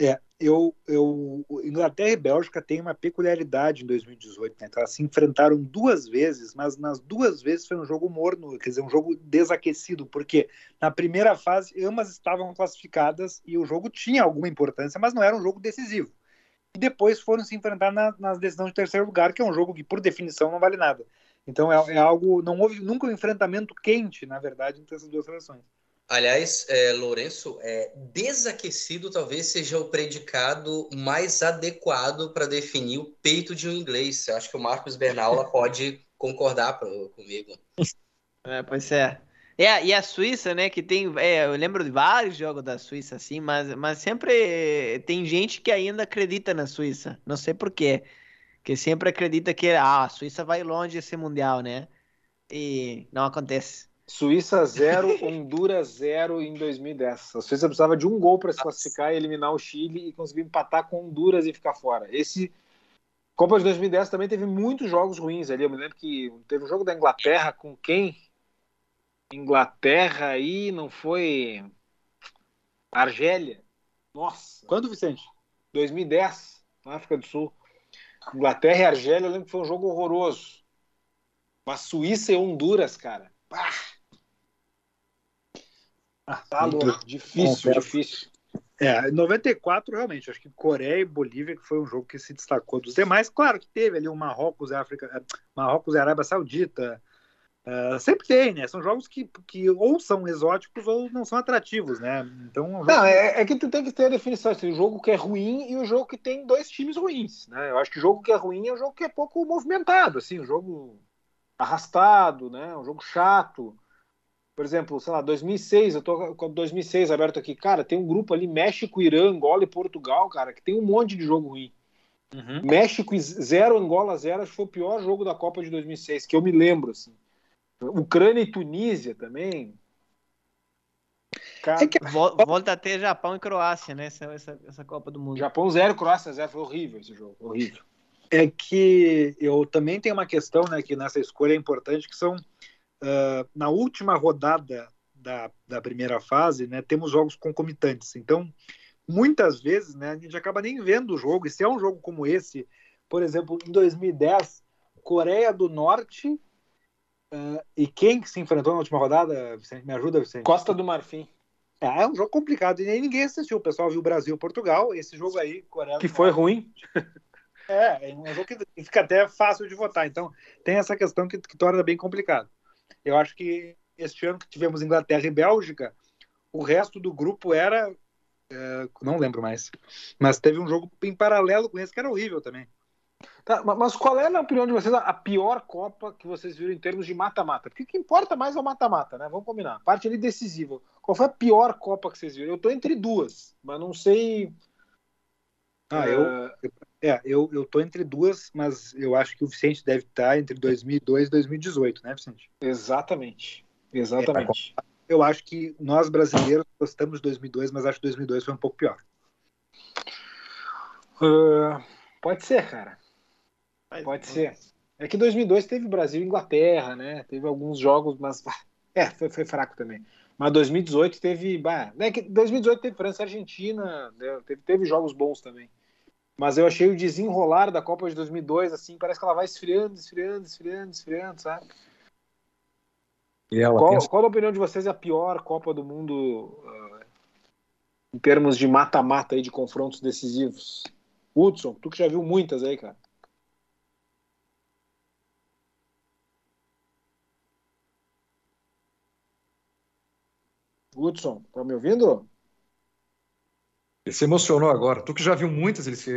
S4: É, eu, eu, Inglaterra e Bélgica têm uma peculiaridade em 2018, né? Então, elas se enfrentaram duas vezes, mas nas duas vezes foi um jogo morno, quer dizer, um jogo desaquecido, porque na primeira fase ambas estavam classificadas e o jogo tinha alguma importância, mas não era um jogo decisivo. E depois foram se enfrentar na, nas decisões de terceiro lugar, que é um jogo que, por definição, não vale nada. Então é, é algo, não houve nunca um enfrentamento quente, na verdade, entre essas duas seleções.
S2: Aliás, é, Lourenço, é, desaquecido talvez seja o predicado mais adequado para definir o peito de um inglês. Eu acho que o Marcos Bernaula (laughs) pode concordar pro, comigo.
S3: É, pois é. É, e a Suíça, né, que tem, é, eu lembro de vários jogos da Suíça, assim, mas, mas sempre tem gente que ainda acredita na Suíça, não sei por quê, que sempre acredita que ah, a Suíça vai longe esse Mundial, né, e não acontece.
S1: Suíça 0, Honduras 0 em 2010. A Suíça precisava de um gol para se classificar e eliminar o Chile e conseguir empatar com Honduras e ficar fora. Esse Copa de 2010 também teve muitos jogos ruins ali. Eu me lembro que teve um jogo da Inglaterra com quem? Inglaterra aí, não foi Argélia. Nossa.
S4: Quando, Vicente?
S1: 2010, na África do Sul. Inglaterra e Argélia, eu lembro que foi um jogo horroroso. Mas Suíça e Honduras, cara. Ah, tá. Difícil, Confesso. difícil.
S4: É, 94, realmente, acho que Coreia e Bolívia que foi um jogo que se destacou dos demais. Claro que teve ali o Marrocos e África, Marrocos e Arábia Saudita. Uh, sempre tem, né? São jogos que, que ou são exóticos ou não são atrativos, né? Então,
S1: um não, é, é, que tu tem que ter a definição assim, o jogo que é ruim e o jogo que tem dois times ruins, né? Eu acho que o jogo que é ruim é o jogo que é pouco movimentado, assim, o jogo arrastado, né? Um jogo chato. Por exemplo, sei lá, 2006, eu tô com 2006 aberto aqui, cara, tem um grupo ali, México, Irã, Angola e Portugal, cara, que tem um monte de jogo ruim. Uhum. México 0, Angola 0, acho que foi o pior jogo da Copa de 2006, que eu me lembro, assim. Ucrânia e Tunísia também.
S3: Cara, é que... Volta a ter Japão e Croácia, né? Essa, essa, essa Copa do Mundo.
S1: Japão 0, Croácia 0, foi horrível esse jogo, horrível.
S4: É que eu também tenho uma questão, né, que nessa escolha é importante, que são uh, na última rodada da, da primeira fase, né, temos jogos concomitantes. Então, muitas vezes, né, a gente acaba nem vendo o jogo. E se é um jogo como esse, por exemplo, em 2010, Coreia do Norte uh, e quem se enfrentou na última rodada? Vicente, me ajuda, Vicente?
S1: Costa do Marfim.
S4: É, é um jogo complicado e nem ninguém assistiu. O pessoal viu Brasil Portugal. Esse jogo aí, Coreia
S1: Que foi ruim.
S4: É, é um jogo que fica até fácil de votar. Então, tem essa questão que, que torna bem complicado. Eu acho que este ano que tivemos Inglaterra e Bélgica, o resto do grupo era. É, não lembro mais. Mas teve um jogo em paralelo com esse que era horrível também.
S1: Tá, mas qual é, na opinião de vocês, a pior Copa que vocês viram em termos de mata-mata? Porque o que importa mais é o mata-mata, né? Vamos combinar. A parte ali decisiva. Qual foi a pior Copa que vocês viram? Eu tô entre duas, mas não sei.
S4: Ah, eu, é, é, eu, eu tô entre duas, mas eu acho que o Vicente deve estar entre 2002 e 2018, né, Vicente?
S1: Exatamente. Exatamente.
S4: É, eu acho que nós brasileiros gostamos de 2002, mas acho que 2002 foi um pouco pior.
S1: Uh, pode ser, cara. Pode ser. É que 2002 teve Brasil e Inglaterra, né? Teve alguns jogos, mas (laughs) é, foi, foi fraco também. Mas 2018 teve, bah, né, que 2018 teve França e Argentina, né? teve, teve jogos bons também. Mas eu achei o desenrolar da Copa de 2002, assim, parece que ela vai esfriando, esfriando, esfriando, esfriando, sabe? Qual, pensa... qual, a opinião de vocês é a pior Copa do Mundo uh, em termos de mata-mata aí, de confrontos decisivos? Hudson, tu que já viu muitas aí, cara. Hudson, tá me ouvindo?
S5: Ele se emocionou agora. Tu que já viu muitas, ele se.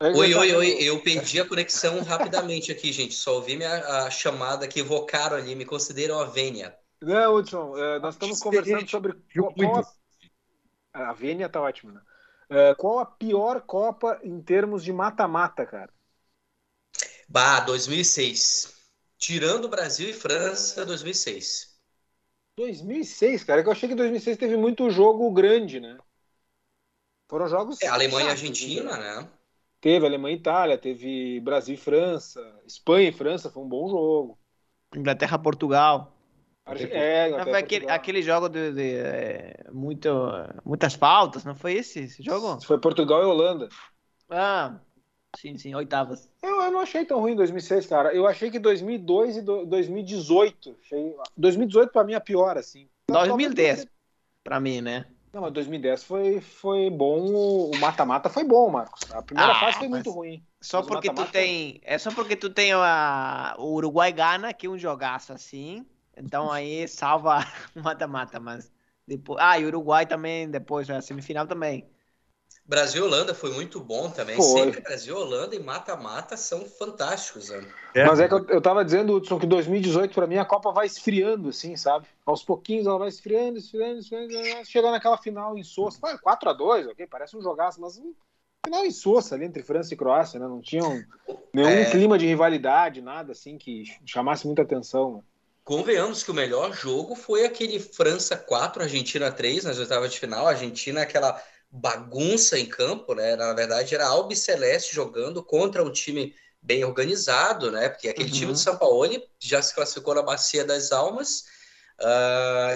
S2: Oi, oi, oi. Eu perdi a conexão rapidamente aqui, gente. Só ouvi minha, a chamada que evocaram ali. Me consideram a Vênia.
S1: Não, Hudson, uh, nós estamos conversando sobre qual, a... a Vênia tá ótima, né? Uh, qual a pior Copa em termos de mata-mata, cara?
S2: Bah, 2006. Tirando Brasil e França, 2006.
S1: 2006, cara. É eu achei que 2006 teve muito jogo grande, né? Foram jogos.
S2: É, Alemanha e Argentina, né?
S1: Teve Alemanha e Itália, teve Brasil e França, Espanha e França, foi um bom jogo.
S3: Inglaterra Portugal.
S1: É,
S3: Não
S1: até
S3: foi aquele,
S1: Portugal.
S3: aquele jogo de, de, eh, muito, muitas faltas, não foi esse, esse jogo?
S1: Foi Portugal e Holanda.
S3: Ah, sim, sim, oitavas.
S1: Eu, eu não achei tão ruim 2006, cara. Eu achei que 2002 e do- 2018. Achei... 2018 pra mim é pior, assim.
S3: 2010, pra mim, né?
S1: Não, mas 2010 foi, foi bom. O mata-mata foi bom, Marcos. A primeira
S3: Ah,
S1: fase foi muito ruim.
S3: Só
S1: Mas o
S3: porque tu tem. É só porque tu tem a, o Uruguai Gana, que é um jogaço assim. Então aí salva (laughs) o mata-mata, mas depois. Ah, e o Uruguai também, depois, a semifinal também.
S2: Brasil e Holanda foi muito bom também.
S1: Foi.
S2: Sempre Brasil e Holanda e mata-mata são fantásticos. Né?
S1: Mas é que eu, eu tava dizendo, Hudson, que 2018 pra mim a Copa vai esfriando, assim, sabe? Aos pouquinhos ela vai esfriando, esfriando, esfriando. Chegando naquela final em Sousa. Foi 4x2, ok? Parece um jogaço, mas um final em Sousa ali entre França e Croácia, né? Não tinha um- nenhum
S2: É.
S1: clima de rivalidade, nada assim que chamasse muita atenção. Né?
S2: Convenhamos que o melhor jogo foi aquele França 4, Argentina 3, nas oitavas de final. A Argentina, aquela bagunça em campo, né? Na verdade, era Albi Celeste jogando contra um time bem organizado, né? Porque aquele
S3: Uhum.
S2: time do São Paulo já se classificou na Bacia das Almas.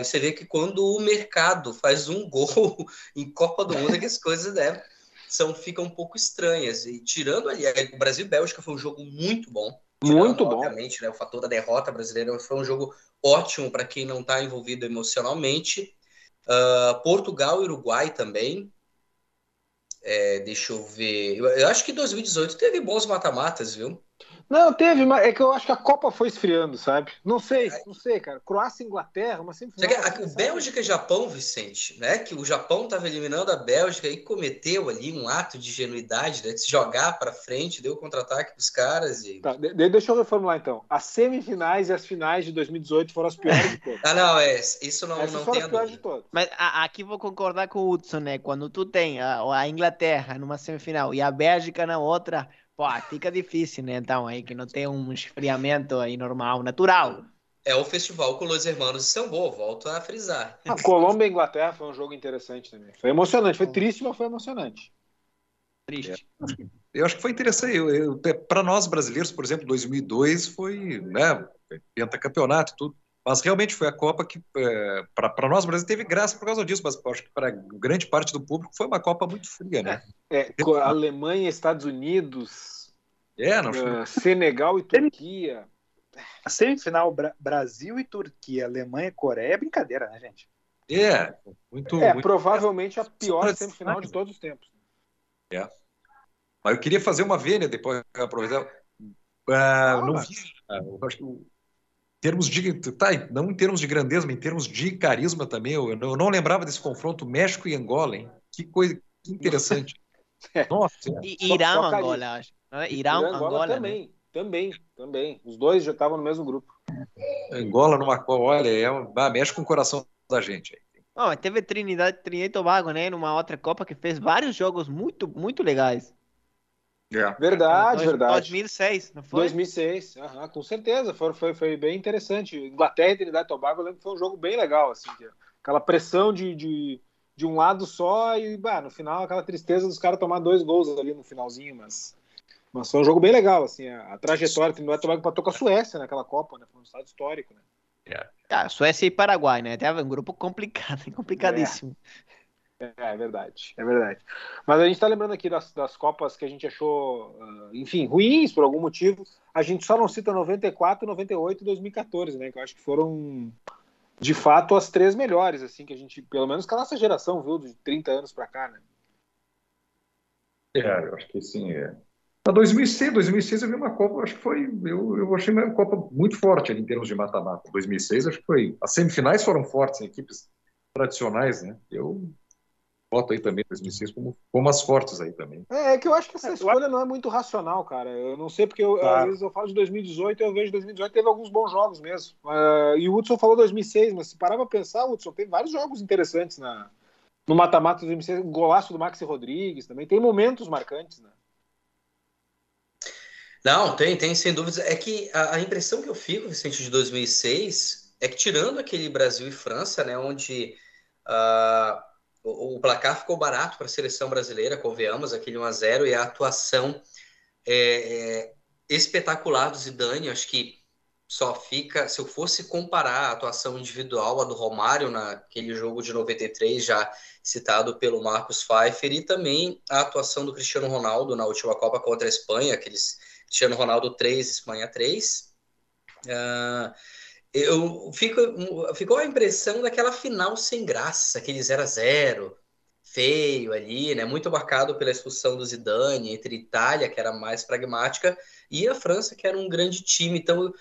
S2: E você vê que quando o mercado faz um (laughs) gol em Copa do Mundo, é que as coisas né, são, ficam um pouco estranhas. E tirando ali, o Brasil e Bélgica foi um jogo muito bom.
S1: Muito
S2: Tirando,
S1: bom.
S2: Obviamente, né, o fator da derrota brasileira foi um jogo ótimo para quem não está envolvido emocionalmente. Ah, Portugal e Uruguai também. É, deixa eu ver. Eu, eu acho que 2018 teve bons mata-matas, viu?
S1: Não, teve, mas é que eu acho que a Copa foi esfriando, sabe? Não sei, não sei, cara. Croácia e Inglaterra, assim,
S2: o
S1: sabe?
S2: Bélgica e Japão, Vicente, né? Que o Japão estava eliminando a Bélgica e cometeu ali um ato de ingenuidade, né? De se jogar para frente, deu contra-ataque para os caras e.
S1: Tá, de- de- deixa eu reformular então. As semifinais e as finais de 2018 foram as piores de todas. (laughs)
S2: Ah, não, é. Isso não,
S1: Essas
S2: não
S1: foram
S2: tem
S1: as
S2: a
S1: piores de todas.
S3: Mas a- aqui vou concordar com o Hudson, né? Quando tu tem a, a Inglaterra numa semifinal e a Bélgica na outra, pô, fica difícil, né? Então, aí que não tem um esfriamento aí normal, natural.
S2: É o festival com Los Hermanos de Sambô, volto a frisar.
S1: A Colômbia e Inglaterra foi um jogo interessante também. Foi emocionante, foi triste, mas foi emocionante.
S3: Triste.
S5: Eu acho que foi interessante. Para nós brasileiros, por exemplo, 2002 foi né, pentacampeonato e tudo. Mas realmente foi a Copa que, é, para nós brasileiros, teve graça por causa disso. Mas acho que para grande parte do público foi uma Copa muito fria, né?
S1: É, co- Alemanha, Estados Unidos,
S5: É, não,
S1: eh, Senegal e Turquia.
S4: A semifinal Bra- Brasil e Turquia, Alemanha e Coreia é brincadeira, né, gente?
S5: é muito.
S1: É,
S5: muito-
S1: provavelmente a pior semifinal de todos os tempos.
S5: Mas eu queria fazer uma vênia depois, aproveitar. Ah, não
S1: mas-
S5: vi. ah, eu acho que termos de. Tá, não em termos de grandeza, mas em termos de carisma também. Eu, eu não lembrava desse confronto México e Angola, hein? Que coisa que interessante. (laughs) Nossa,
S3: E
S1: Só-
S3: Irã,
S1: só carisma.
S3: Angola, acho. É? Irã,
S1: E
S3: Angola, né?
S1: também, também, também. Os dois já estavam no mesmo grupo.
S5: Angola numa Copa, olha, é, ah, mexe com o coração da gente.
S3: Não, teve Trinidad, Trinidad e Tobago, né? Numa outra Copa que fez vários jogos muito, muito legais.
S1: Verdade,
S3: Dois-
S1: verdade.
S3: 2006, não foi?
S1: 2006, aham, com certeza, foi, foi, foi bem interessante. Inglaterra e Trinidad e Tobago, eu lembro que foi um jogo bem legal, assim, que- aquela pressão de, de, de um lado só e, bah, no final, aquela tristeza dos caras tomar dois gols ali no finalzinho, mas, mas foi um jogo bem legal, assim, a, a trajetória, Trinidad e Tobago empatou com a Suécia naquela Copa, né, foi um estado histórico, né.
S3: Ah, Suécia e Paraguai, né? Teve um grupo complicado, (laughs) complicadíssimo.
S1: É, é verdade, é verdade. Mas a gente tá lembrando aqui das, das Copas que a gente achou, ah, enfim, ruins por algum motivo. A gente só não cita 94, 98 e 2014, né? Que eu acho que foram, de fato, as três melhores, assim, que a gente, pelo menos que a nossa geração viu, de 30 anos pra cá, né?
S5: É, eu acho que sim. É. Na 2006, 2006 eu vi uma Copa, acho que foi, eu, eu achei uma Copa muito forte ali em termos de mata-mata. 2006 acho que foi, as semifinais foram fortes, em equipes tradicionais, né? Eu boto aí também 2006 como, como as fortes aí também.
S1: É, é que eu acho que essa
S4: É, eu
S1: escolha não é muito racional, cara. Eu não sei porque eu,
S4: Claro.
S1: às vezes eu falo de 2018 e eu vejo 2018 teve alguns bons jogos mesmo. Ah, e o Hudson falou 2006, mas se parar pra pensar, Hudson, tem vários jogos interessantes na, no mata-mata de 2006. O golaço do Maxi Rodrigues também. Tem momentos marcantes, né?
S2: Não, tem, tem, sem dúvidas. É que a, a impressão que eu fico, Vicente, de 2006, é que tirando aquele Brasil e França, né, onde ah, o, o placar ficou barato para a seleção brasileira, convenhamos, aquele 1 a 0 e a atuação é, é, espetacular do Zidane, acho que só fica, se eu fosse comparar a atuação individual a do Romário naquele jogo de 93, já citado pelo Marcos Pfeiffer, e também a atuação do Cristiano Ronaldo na última Copa contra a Espanha, aqueles Cristiano Ronaldo 3, Espanha 3. Uh, ah, eu fico, ficou a impressão daquela final sem graça, aquele 0 a 0 feio ali, né? Muito marcado pela expulsão do Zidane entre Itália, que era mais pragmática, e a França, que era um grande time. Então,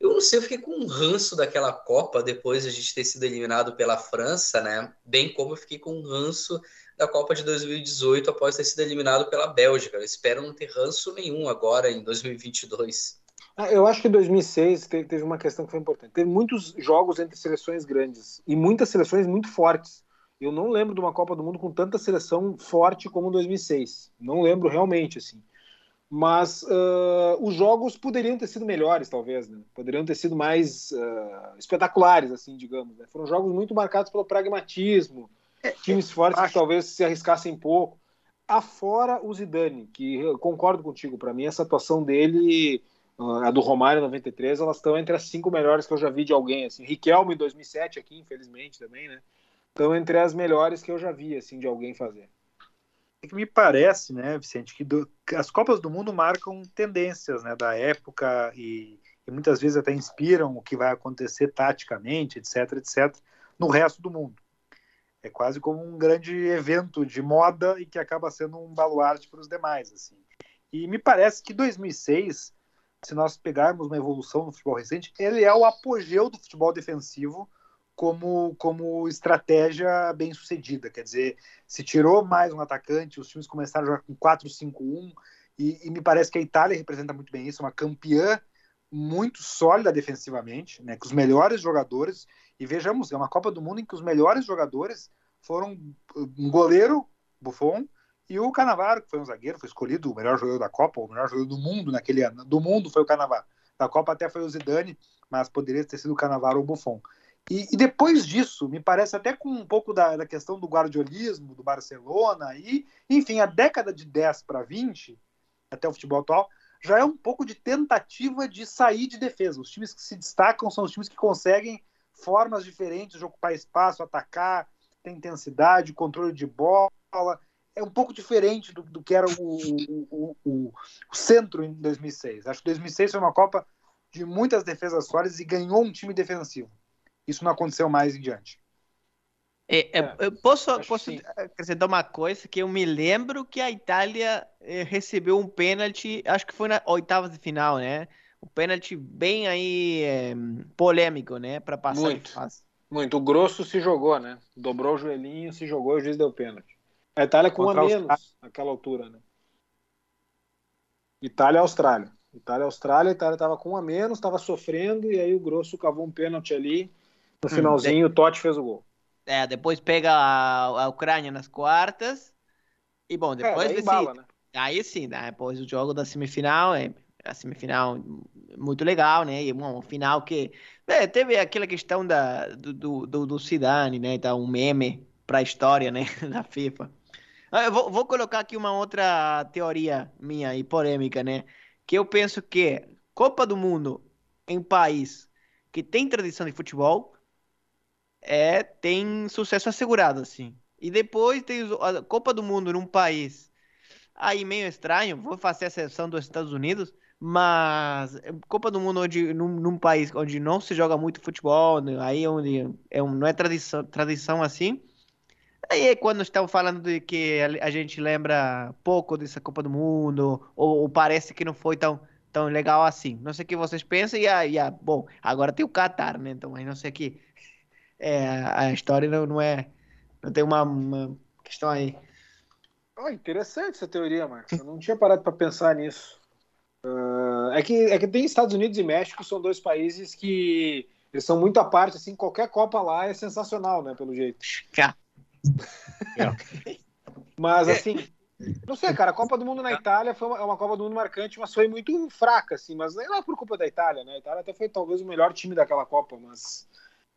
S2: eu não sei, eu fiquei com um ranço daquela Copa depois de a gente ter sido eliminado pela França, né? Bem como eu fiquei com um ranço da Copa de 2018 após ter sido eliminado pela Bélgica. Eu espero não ter ranço nenhum agora em 2022.
S1: Ah, eu acho que em 2006 teve uma questão que foi importante. Teve muitos jogos entre seleções grandes e muitas seleções muito fortes. Eu não lembro de uma Copa do Mundo com tanta seleção forte como 2006. Não lembro realmente, assim. Mas uh, os jogos poderiam ter sido melhores, talvez, né? Poderiam ter sido mais uh, espetaculares, assim, digamos. Né? Foram jogos muito marcados pelo pragmatismo, é, times fortes acho... que talvez se arriscassem pouco. Afora o Zidane, que eu concordo contigo, para mim essa atuação dele, a do Romário 93, elas estão entre as cinco melhores que eu já vi de alguém, assim. Riquelme em 2007 aqui, infelizmente, também, né? estão entre as melhores que eu já vi assim de alguém fazer.
S4: É que me parece, né, Vicente, que do, as Copas do Mundo marcam tendências, né, da época e, e, muitas vezes até inspiram o que vai acontecer taticamente, etc, etc, no resto do mundo. É quase como um grande evento de moda e que acaba sendo um baluarte para os demais, assim. E me parece que 2006, se nós pegarmos uma evolução no futebol recente, ele é o apogeu do futebol defensivo como, como estratégia bem sucedida. Quer dizer, se tirou mais um atacante, os times começaram a jogar com 4-5-1, e, e, me parece que a Itália representa muito bem isso, uma campeã muito sólida defensivamente, né, com os melhores jogadores, e vejamos, é uma Copa do Mundo em que os melhores jogadores foram um goleiro, Buffon, e o Canavaro, que foi um zagueiro, foi escolhido o melhor jogador da Copa, o melhor jogador do mundo naquele ano. Do mundo foi o Canavaro. Da Copa até foi o Zidane, mas poderia ter sido o Canavaro ou o Buffon. E, e, depois disso, me parece até com um pouco da, da, questão do guardiolismo, do Barcelona, e, enfim, a década de 10 para 20, até o futebol atual, já é um pouco de tentativa de sair de defesa. Os times que se destacam são os times que conseguem formas diferentes de ocupar espaço, atacar, ter intensidade, controle de bola. É um pouco diferente do, do que era o, o, o, o centro em 2006. Acho que 2006 foi uma Copa de muitas defesas sólidas e ganhou um time defensivo. Isso não aconteceu mais em diante.
S3: É, é, eu posso, posso acrescentar uma coisa que eu me lembro que a Itália eh, recebeu um pênalti, acho que foi na oitavas de final, né? Um pênalti bem aí é, polêmico, né? Para passar
S1: muito, muito. O grosso se jogou, né? Dobrou o joelhinho, se jogou e o juiz deu pênalti. A Itália com Contra a menos naquela altura, né? Itália Austrália. Itália Austrália, a Itália estava com um a menos, estava sofrendo e aí o grosso cavou um pênalti ali no hum, finalzinho, hum, o Totti fez o gol.
S3: É, depois pega a, a Ucrânia nas quartas. E bom, é, depois é, embala, né? Aí sim, né? depois o jogo da semifinal, é a semifinal muito legal, né? E bom, o final que. É, teve aquela questão da, do, do, do Zidane, né? Então, um meme para a história, né? (laughs) da FIFA. Ah, eu vou, vou colocar aqui uma outra teoria minha e polêmica, né? Que eu penso que Copa do Mundo em país que tem tradição de futebol é tem sucesso assegurado, assim. E depois tem a Copa do Mundo num país aí meio estranho, vou fazer a seleção dos Estados Unidos, mas Copa do Mundo onde, num, num país onde não se joga muito futebol, né, aí onde é um, não é tradição, tradição assim. Aí quando estão falando de que a, gente lembra pouco dessa Copa do Mundo, ou, ou, parece que não foi tão, tão legal assim. Não sei o que vocês pensam, e, a, e a, bom, agora tem o Qatar, né? Então, mas não sei o que é, a história não, não é. Não tem uma, uma questão aí.
S1: Oh, interessante essa teoria, Marcos. Eu não tinha parado para pensar nisso. Uh, é, que, é que tem Estados Unidos e México, são dois países que eles são muito à parte, assim, qualquer Copa lá é sensacional, né, pelo jeito. Mas, assim, não sei, cara, a Copa do Mundo na Itália foi uma, é uma, Copa do Mundo marcante, mas foi muito fraca, assim, mas não é por culpa da Itália, né? A Itália até foi talvez o melhor time daquela Copa, mas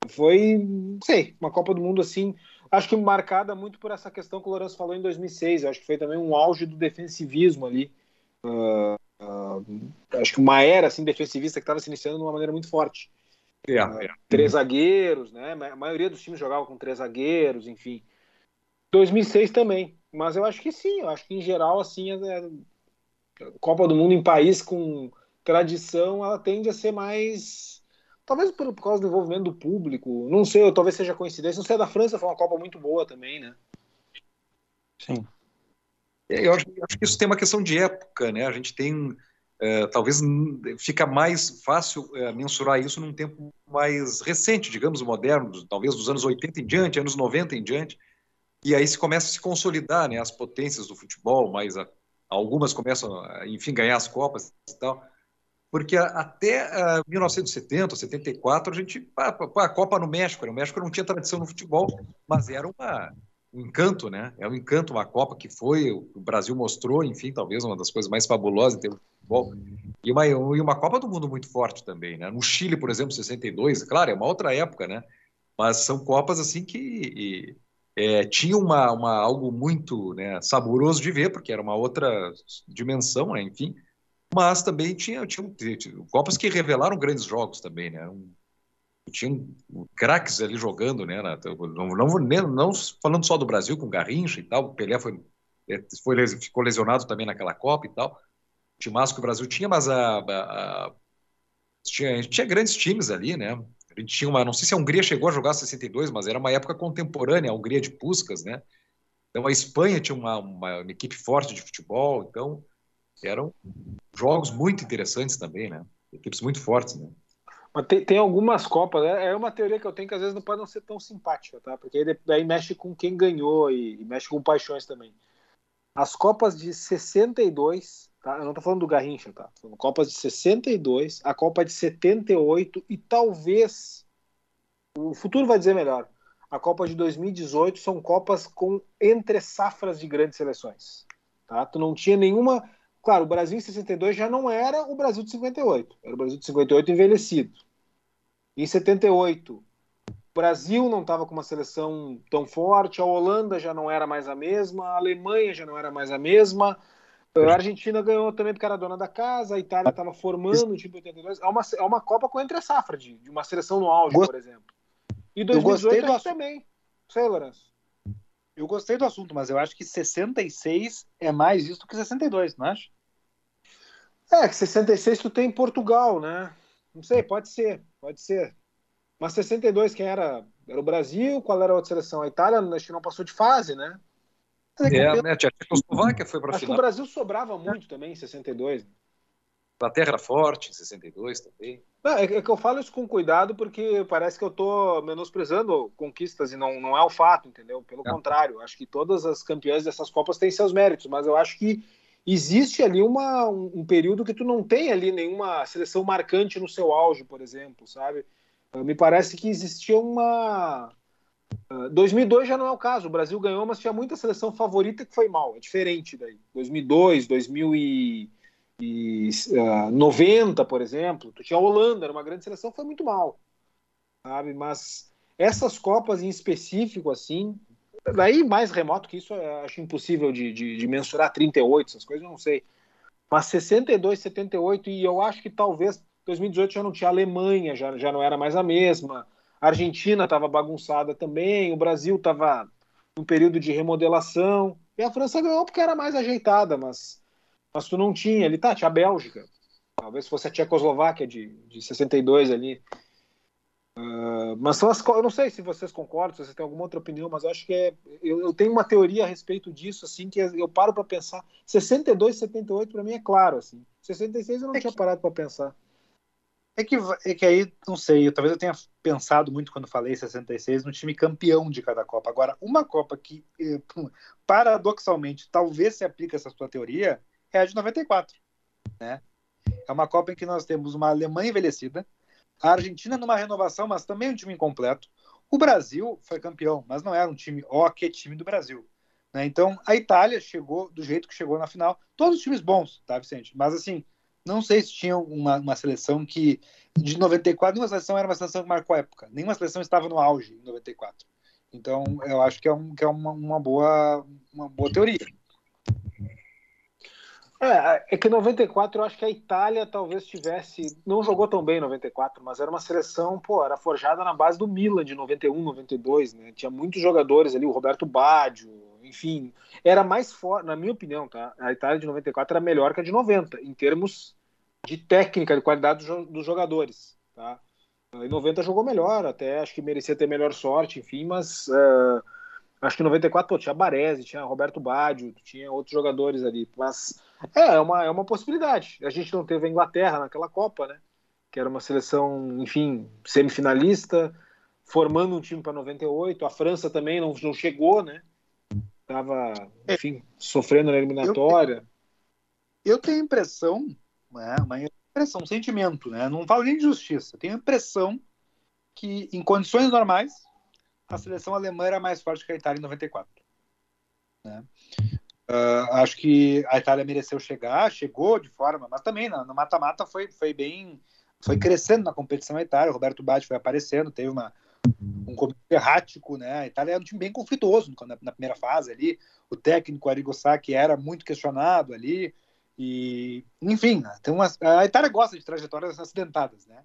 S1: foi, não sei, uma Copa do Mundo assim, acho que marcada muito por essa questão que o Lourenço falou em 2006. acho que foi também um auge do defensivismo ali. Uh, uh, acho que uma era assim defensivista que estava se iniciando de uma maneira muito forte.
S5: É, é.
S1: Três zagueiros, né? A maioria dos times jogava com três zagueiros, enfim. 2006 também, mas eu acho que sim, eu acho que em geral assim a Copa do Mundo em país com tradição, ela tende a ser mais talvez por, por causa do envolvimento do público, não sei, talvez seja coincidência, não sei, a da França foi uma Copa muito boa também, né?
S5: Sim. É, eu acho, eu acho que isso tem uma questão de época, né? A gente tem é, talvez fica mais fácil é, mensurar isso num tempo mais recente, digamos, moderno, talvez dos anos 80 em diante, anos 90 em diante, e aí se começa a se consolidar, né, as potências do futebol, mas a, algumas começam, a, enfim, ganhar as copas e tal, porque até uh, 1970, 74, a gente, a, a Copa no México, o México não tinha tradição no futebol, mas era uma um encanto, né? É um encanto, uma Copa que foi, o Brasil mostrou, enfim, talvez uma das coisas mais fabulosas em termos de futebol. E uma, e uma Copa do Mundo muito forte também, né? No Chile, por exemplo, 62, claro, é uma outra época, né? Mas são Copas, assim, que é, tinham uma, uma, algo muito né, saboroso de ver, porque era uma outra dimensão, né? Enfim. Mas também tinha, tinha, tinha Copas que revelaram grandes jogos também, né? Um, tinha craques ali jogando, né? Não, não, não, falando só do Brasil, com Garrincha e tal, Pelé foi, é, foi, ficou lesionado também naquela Copa e tal. O que o Brasil tinha, mas a, a, a tinha, tinha grandes times ali, né? Gente tinha uma, não sei se a Hungria chegou a jogar 62, mas era uma época contemporânea, a Hungria de Puskas, né? Então a Espanha tinha uma, uma, uma equipe forte de futebol, então eram jogos muito interessantes também, né? Equipes muito fortes, né?
S1: Mas tem, tem, algumas Copas, né? é uma teoria que eu tenho que às vezes não pode não ser tão simpática, tá? Porque daí mexe com quem ganhou e, e, mexe com paixões também. As Copas de 62, tá? Eu não tô falando do Garrincha, tá? São Copas de 62, a Copa de 78 e talvez o futuro vai dizer melhor. A Copa de 2018 são Copas com entre safras de grandes seleções, tá? Tu não tinha nenhuma Claro, o Brasil em 62 já não era o Brasil de 58, era o Brasil de 58 envelhecido. Em 78, o Brasil não estava com uma seleção tão forte, a Holanda já não era mais a mesma, a Alemanha já não era mais a mesma, a Argentina ganhou também porque era dona da casa, a Itália estava formando o time 82. É uma, é uma Copa com entre safra de, de uma seleção no auge, por exemplo. E 2018 do... também. Sei, Lourenço.
S4: Eu gostei do assunto, mas eu acho que 66 é mais isso do que 62, não acha?
S1: É, que 66 tu tem em Portugal, né? Não sei, pode ser, pode ser. Mas 62, quem era? Era o Brasil, qual era a outra seleção? A Itália, acho que não passou de fase, né?
S5: É, é né? A Tchecoslováquia foi para
S1: Acho final. que o Brasil sobrava muito também em 62.
S5: Inglaterra forte em 62 também.
S1: Não, é, é que eu falo isso com cuidado porque parece que eu estou menosprezando conquistas e não, não é o fato, entendeu? Pelo é. contrário, acho que todas as campeãs dessas Copas têm seus méritos, mas eu acho que existe ali uma, um, um, período que tu não tem ali nenhuma seleção marcante no seu auge, por exemplo, sabe? Uh, me parece que existia uma... Uh, 2002 já não é o caso, o Brasil ganhou, mas tinha muita seleção favorita que foi mal, é diferente daí. 2002, 2000 e e uh, 90, por exemplo, tu tinha a Holanda, era uma grande seleção, foi muito mal, sabe? Mas essas Copas em específico, assim, daí mais remoto que isso, acho impossível de, de, de, mensurar 38, essas coisas, eu não sei. Mas 62, 78, e eu acho que talvez 2018 já não tinha Alemanha, já, já não era mais a mesma. A Argentina estava bagunçada também, o Brasil estava num período de remodelação, e a França ganhou porque era mais ajeitada, mas mas tu não tinha ali, tá, tinha a Bélgica. Talvez fosse a Tchecoslováquia de, de 62 ali. Uh, mas são as eu não sei se vocês concordam, se vocês têm alguma outra opinião, mas eu acho que é, eu, eu tenho uma teoria a respeito disso, assim, que eu paro para pensar. 62, 78 para mim é claro, assim. 66 eu não é tinha que, parado para pensar.
S4: É que, é que aí, não sei, talvez eu tenha pensado muito quando falei 66 no time campeão de cada Copa. Agora, uma Copa que, eh, paradoxalmente, talvez se aplique essa sua teoria, é a de 94. Né? É uma Copa em que nós temos uma Alemanha envelhecida, a Argentina numa renovação, mas também um time incompleto. O Brasil foi campeão, mas não era um time, ó, que time do Brasil. Né? Então, a Itália chegou do jeito que chegou na final. Todos os times bons, tá, Vicente? Mas, assim, não sei se tinha uma, uma seleção que, de 94, nenhuma seleção era uma seleção que marcou época. Nenhuma seleção estava no auge em 94. Então, eu acho que é, um, que é uma, uma, boa, uma boa teoria.
S1: É, é que 94 eu acho que a Itália talvez tivesse. Não jogou tão bem em 94, mas era uma seleção, pô, era forjada na base do Milan de 91, 92, né? Tinha muitos jogadores ali, o Roberto Baggio, enfim. Era mais forte, na minha opinião, tá? A Itália de 94 era melhor que a de 90, em termos de técnica, de qualidade dos jogadores, tá? Em 90 jogou melhor, até acho que merecia ter melhor sorte, enfim, mas. Uh, acho que em 94 pô, tinha Baresi, tinha Roberto Baggio, tinha outros jogadores ali, mas é, é uma, é uma possibilidade. A gente não teve a Inglaterra naquela Copa, né? Que era uma seleção, enfim, semifinalista, formando um time para 98. A França também não, não chegou, né? Tava, enfim, sofrendo na eliminatória.
S4: Eu, eu tenho a impressão, né, uma impressão, um sentimento, né? Não falo nem de justiça. Tenho a impressão que, em condições normais, a seleção alemã era mais forte que a Itália em 94. Né? Uh, acho que a Itália mereceu chegar, chegou de forma, mas também no mata-mata foi, foi bem. Foi crescendo na competição a Itália. O Roberto Batti foi aparecendo, teve uma, um começo errático, né? A Itália era um time bem conflituoso na, na primeira fase ali. O técnico Arrigo Sacchi era muito questionado ali. E, enfim, né? tem uma, a Itália gosta de trajetórias acidentadas, né?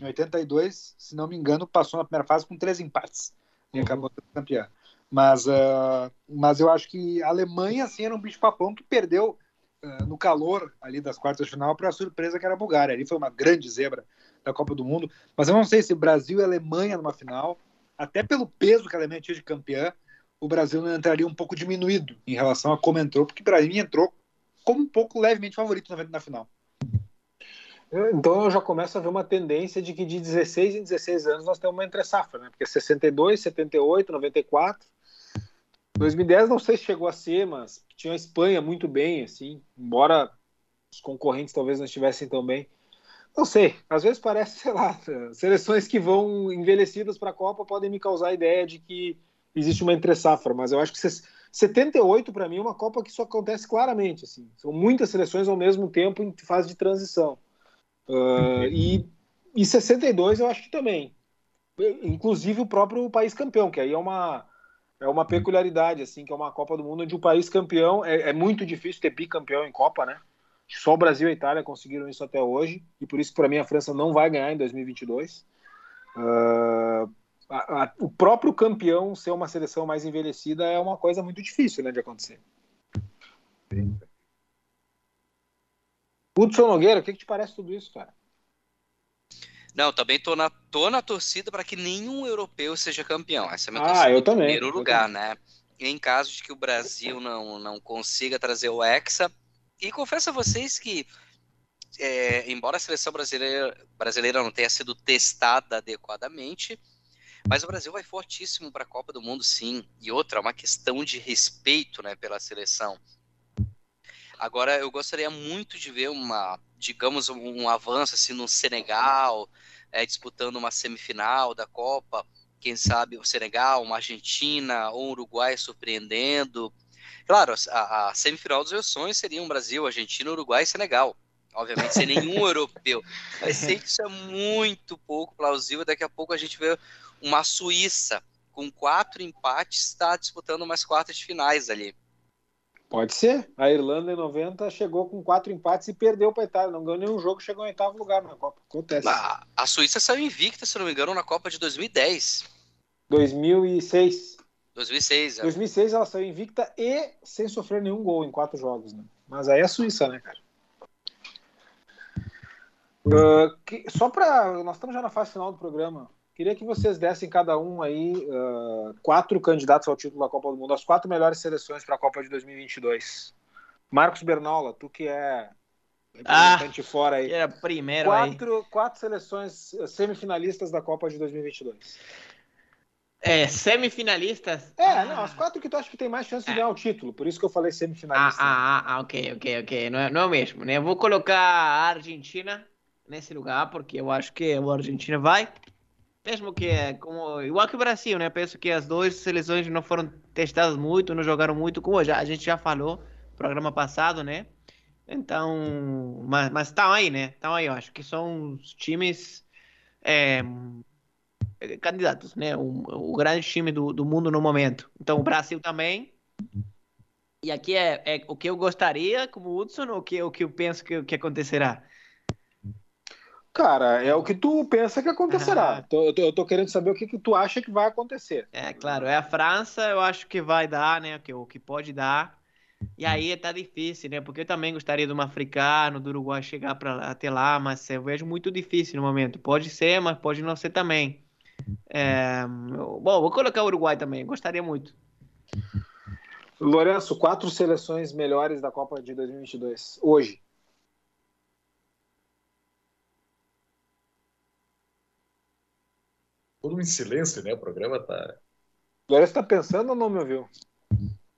S4: Em 82, se não me engano, passou na primeira fase com três empates e acabou sendo campeã. Mas, uh, mas eu acho que a Alemanha assim, era um bicho-papão que perdeu uh, no calor ali das quartas de final para a surpresa que era a Bulgária. Ali foi uma grande zebra da Copa do Mundo. Mas eu não sei se Brasil e Alemanha numa final, até pelo peso que a Alemanha tinha de campeã, o Brasil não entraria um pouco diminuído em relação a como entrou, porque para mim entrou como um pouco levemente favorito na, na final.
S1: Então eu já começo a ver uma tendência de que de 16 em 16 anos nós temos uma entre safra, né? Porque 62, 78, 94, 2010 não sei se chegou a ser, mas tinha a Espanha muito bem, assim, embora os concorrentes talvez não estivessem tão bem. Não sei, às vezes parece, (laughs) sei lá, seleções que vão envelhecidas para a Copa podem me causar a ideia de que existe uma entre-safra, mas eu acho que 78 para mim é uma Copa que isso acontece claramente, assim. São muitas seleções ao mesmo tempo em fase de transição. Uh, e, e 62 eu acho que também. Inclusive o próprio país campeão, que aí é uma é uma peculiaridade, assim, que é uma Copa do Mundo onde o país campeão é, é muito difícil ter bicampeão em Copa, né? Só o Brasil e a Itália conseguiram isso até hoje, e por isso, para mim, a França não vai ganhar em 2022. Uh, a, a, o próprio campeão ser uma seleção mais envelhecida é uma coisa muito difícil né, de acontecer. Hudson Nogueira, o que, que te parece tudo isso, cara?
S2: Não, também tô na, tô na torcida para que nenhum europeu seja campeão. Essa é a minha
S1: ah,
S2: torcida
S1: eu também,
S2: primeiro lugar, né? Em caso de que o Brasil não, não consiga trazer o Hexa. E confesso a vocês que, é, embora a seleção brasileira, brasileira não tenha sido testada adequadamente, mas o Brasil vai fortíssimo para a Copa do Mundo, sim. E outra, é uma questão de respeito né, pela seleção. Agora, eu gostaria muito de ver uma, digamos, um, um avanço assim no Senegal, é, disputando uma semifinal da Copa, quem sabe o Senegal, uma Argentina ou um Uruguai surpreendendo. Claro, a, a semifinal dos meus sonhos seria um Brasil, Argentina, Uruguai e Senegal. Obviamente, sem nenhum (laughs) europeu. Mas sei que isso é muito pouco plausível. Daqui a pouco a gente vê uma Suíça com quatro empates, está disputando umas quartas de finais ali.
S1: Pode ser. A Irlanda em 90 chegou com quatro empates e perdeu para a Itália. Não ganhou nenhum jogo, chegou em oitavo lugar na Copa. Acontece.
S2: A, a Suíça saiu invicta, se não me engano, na Copa de 2010.
S1: 2006.
S2: 2006,
S1: é. 2006 ela saiu invicta e sem sofrer nenhum gol em quatro jogos, né? Mas aí é a Suíça, né, cara? Uh, que, só para nós estamos já na fase final do programa. Queria que vocês dessem cada um aí uh, quatro candidatos ao título da Copa do Mundo, as quatro melhores seleções para a Copa de 2022. Marcos Bernola, tu que é
S3: representante
S1: ah, fora aí.
S3: Era primeiro
S1: quatro,
S3: aí.
S1: quatro seleções semifinalistas da Copa de 2022.
S3: É, semifinalistas?
S1: É, ah. não, as quatro que tu acha que tem mais chance de ganhar o título, por isso que eu falei semifinalista.
S3: Ah, ah, ah, ok, ok, ok. Não é, não é o mesmo, né? Eu vou colocar a Argentina nesse lugar, porque eu acho que a Argentina vai mesmo que é como igual que o Brasil, né? Penso que as duas seleções não foram testadas muito, não jogaram muito, como já, a gente já falou no programa passado, né? Então, mas, mas estão aí, né? Estão aí, eu acho que são os times é, candidatos, né? O, o grande time do, do mundo no momento. Então, o Brasil também. E aqui é, é, o que eu gostaria como Hudson ou o que, o que eu penso que, que acontecerá?
S1: Cara, é o que tu pensa que acontecerá.
S3: Ah.
S1: Tô- eu, tô, eu tô querendo saber o que, que tu acha que vai acontecer.
S3: É, claro, é a França, eu acho que vai dar, né? Que, o que pode dar. E aí tá difícil, né? Porque eu também gostaria de um africano, do Uruguai chegar para até lá, mas eu vejo muito difícil no momento. Pode ser, mas pode não ser também. É, bom, vou colocar o Uruguai também, gostaria muito.
S1: Lourenço, quatro seleções melhores da Copa de 2022. Hoje.
S5: Todo em silêncio, né? O programa tá.
S1: Lourenço tá pensando ou não me ouviu?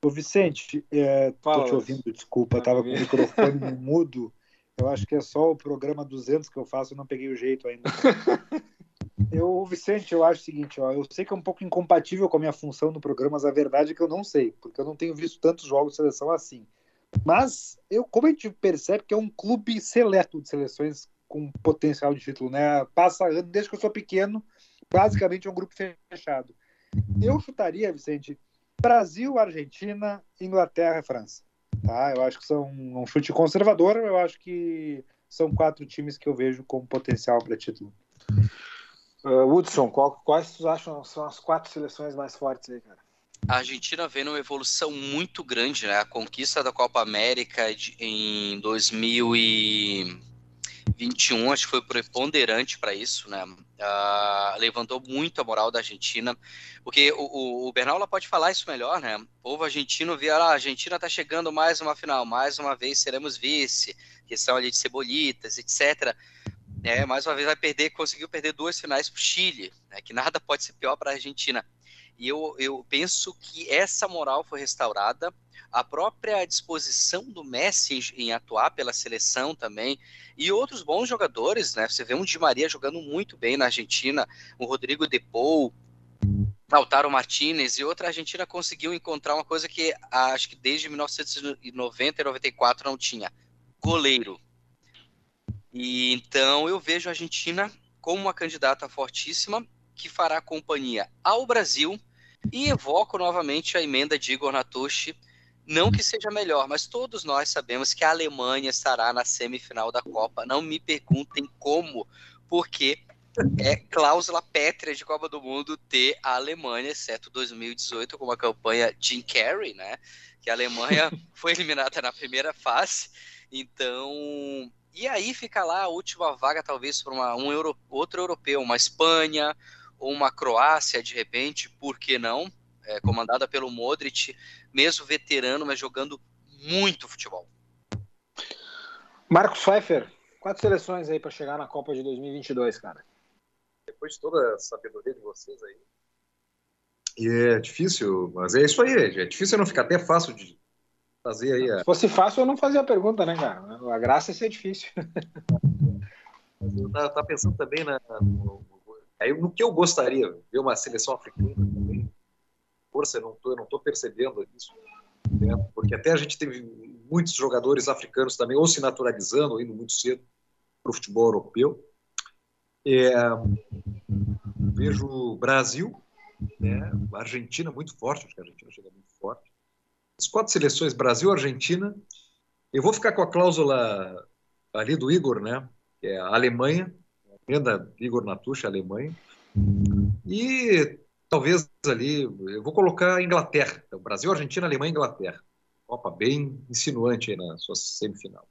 S4: Ô Vicente, é, tô te ouvindo, desculpa, tava com o microfone (laughs) mudo. Eu acho que é só o programa 200 que eu faço, eu não peguei o jeito ainda. (laughs) Eu, Vicente, eu acho o seguinte, ó, eu sei que é um pouco incompatível com a minha função no programa, mas a verdade é que eu não sei, porque eu não tenho visto tantos jogos de seleção assim. Mas eu, como a gente percebe que é um clube seleto de seleções com potencial de título, né? Passa desde que eu sou pequeno, basicamente é um grupo fechado. Eu chutaria, Vicente, Brasil, Argentina, Inglaterra e França. Tá? Eu acho que são um chute conservador, eu acho que são quatro times que eu vejo com potencial para título.
S1: Uh, Hudson, qual- quais tu acham são as quatro seleções mais fortes aí, cara?
S2: A Argentina vem numa evolução muito grande, né? A conquista da Copa América de- em 2021 acho que foi preponderante para isso, né? Ah, levantou muito a moral da Argentina, porque o, o, o Bernal pode falar isso melhor, né? O povo argentino via lá, a Argentina tá chegando mais uma final, mais uma vez seremos vice, questão ali de cebolitas, etc. É, mais uma vez vai perder, conseguiu perder duas finais para o Chile, né? Que nada pode ser pior para a Argentina. E eu, eu penso que essa moral foi restaurada, a própria disposição do Messi em, em atuar pela seleção também, e outros bons jogadores, né? Você vê um Di Maria jogando muito bem na Argentina, o Rodrigo De Paul, Lautaro Martinez, e outra Argentina conseguiu encontrar uma coisa que ah, acho que desde 1990 e 94 não tinha: goleiro. E então eu vejo a Argentina como uma candidata fortíssima que fará companhia ao Brasil e evoco novamente a emenda de Igor Natucci. Não que seja melhor, mas todos nós sabemos que a Alemanha estará na semifinal da Copa. Não me perguntem como, porque é cláusula pétrea de Copa do Mundo ter a Alemanha, exceto 2018, com uma campanha Jim Carrey, né? Que a Alemanha (laughs) foi eliminada na primeira fase. Então, e aí fica lá a última vaga, talvez, para um euro, outro europeu, uma Espanha ou uma Croácia, de repente, por que não? É, comandada pelo Modric, mesmo veterano, mas jogando muito futebol.
S1: Marcos Pfeiffer, quatro seleções aí para chegar na Copa de 2022, cara.
S5: Depois de toda a sabedoria de vocês aí. E é difícil, mas é isso aí. É difícil não ficar até fácil de fazer aí. A...
S1: Se fosse fácil, eu não fazia a pergunta, né, cara? A graça é ser difícil.
S5: Eu tá, tá pensando também na, no, no que eu gostaria, ver uma seleção africana também. Força, eu não tô, eu não tô percebendo isso. Né? Porque até a gente teve muitos jogadores africanos também, ou se naturalizando, ou indo muito cedo para o futebol europeu. É, vejo Brasil, né? Argentina muito forte, acho que a Argentina chega muito forte. As quatro seleções, Brasil, Argentina. Eu vou ficar com a cláusula ali do Igor, né? Que é a Alemanha, emenda Igor Natucci, Alemanha. E talvez ali, eu vou colocar a Inglaterra. Então, Brasil, Argentina, Alemanha e Inglaterra. Copa bem insinuante aí na sua semifinal.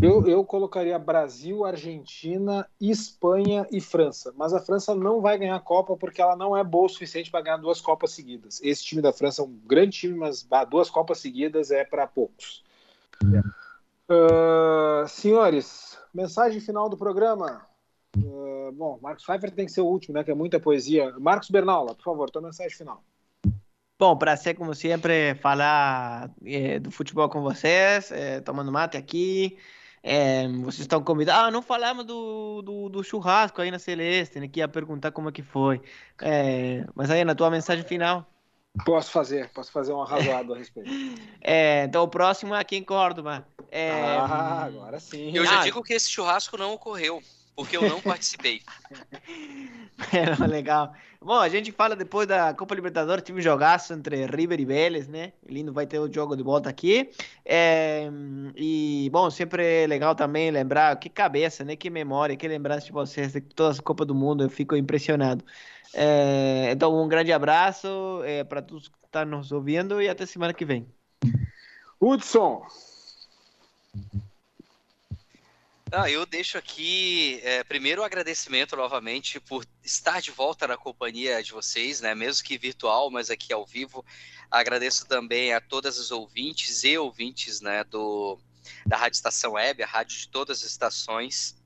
S1: Eu, eu colocaria Brasil, Argentina, Espanha e França. Mas a França não vai ganhar a Copa porque ela não é boa o suficiente para ganhar duas Copas seguidas. Esse time da França é um grande time, mas duas Copas seguidas é para poucos. Uh, senhores, mensagem final do programa. Uh, bom, Marcos Pfeiffer tem que ser o último, né? Que é muita poesia. Marcos Bernaula, por favor, tua mensagem final.
S3: Bom, prazer, como sempre, falar é, do futebol com vocês, é, tomando mate aqui. É, vocês estão convidados. Ah, não falamos do, do, do, churrasco aí na Celeste, né? Que ia perguntar como é que foi. É, mas aí, na tua mensagem final.
S1: Posso fazer, posso fazer um arrazoado a respeito. (laughs)
S3: É, então, o próximo é aqui em Córdoba. É,
S1: ah, agora sim.
S2: Eu já
S3: ah,
S2: digo que esse churrasco não ocorreu. Porque eu não participei. (laughs)
S3: é, legal. Bom, a gente fala depois da Copa Libertadores, tive um jogaço entre River e Vélez, né? Lindo vai ter o jogo de volta aqui. É, e, bom, sempre é legal também lembrar, que cabeça, né? Que memória, que lembrança de vocês de todas as Copas do Mundo, eu fico impressionado. É, então, um grande abraço é, para todos que estão nos ouvindo e até semana que vem.
S1: Hudson,
S2: ah, eu deixo aqui, é, primeiro, o agradecimento novamente por estar de volta na companhia de vocês, né? Mesmo que virtual, mas aqui ao vivo. Agradeço também a todas as ouvintes e ouvintes, né, do, da Rádio Estação Web, a rádio de todas as estações.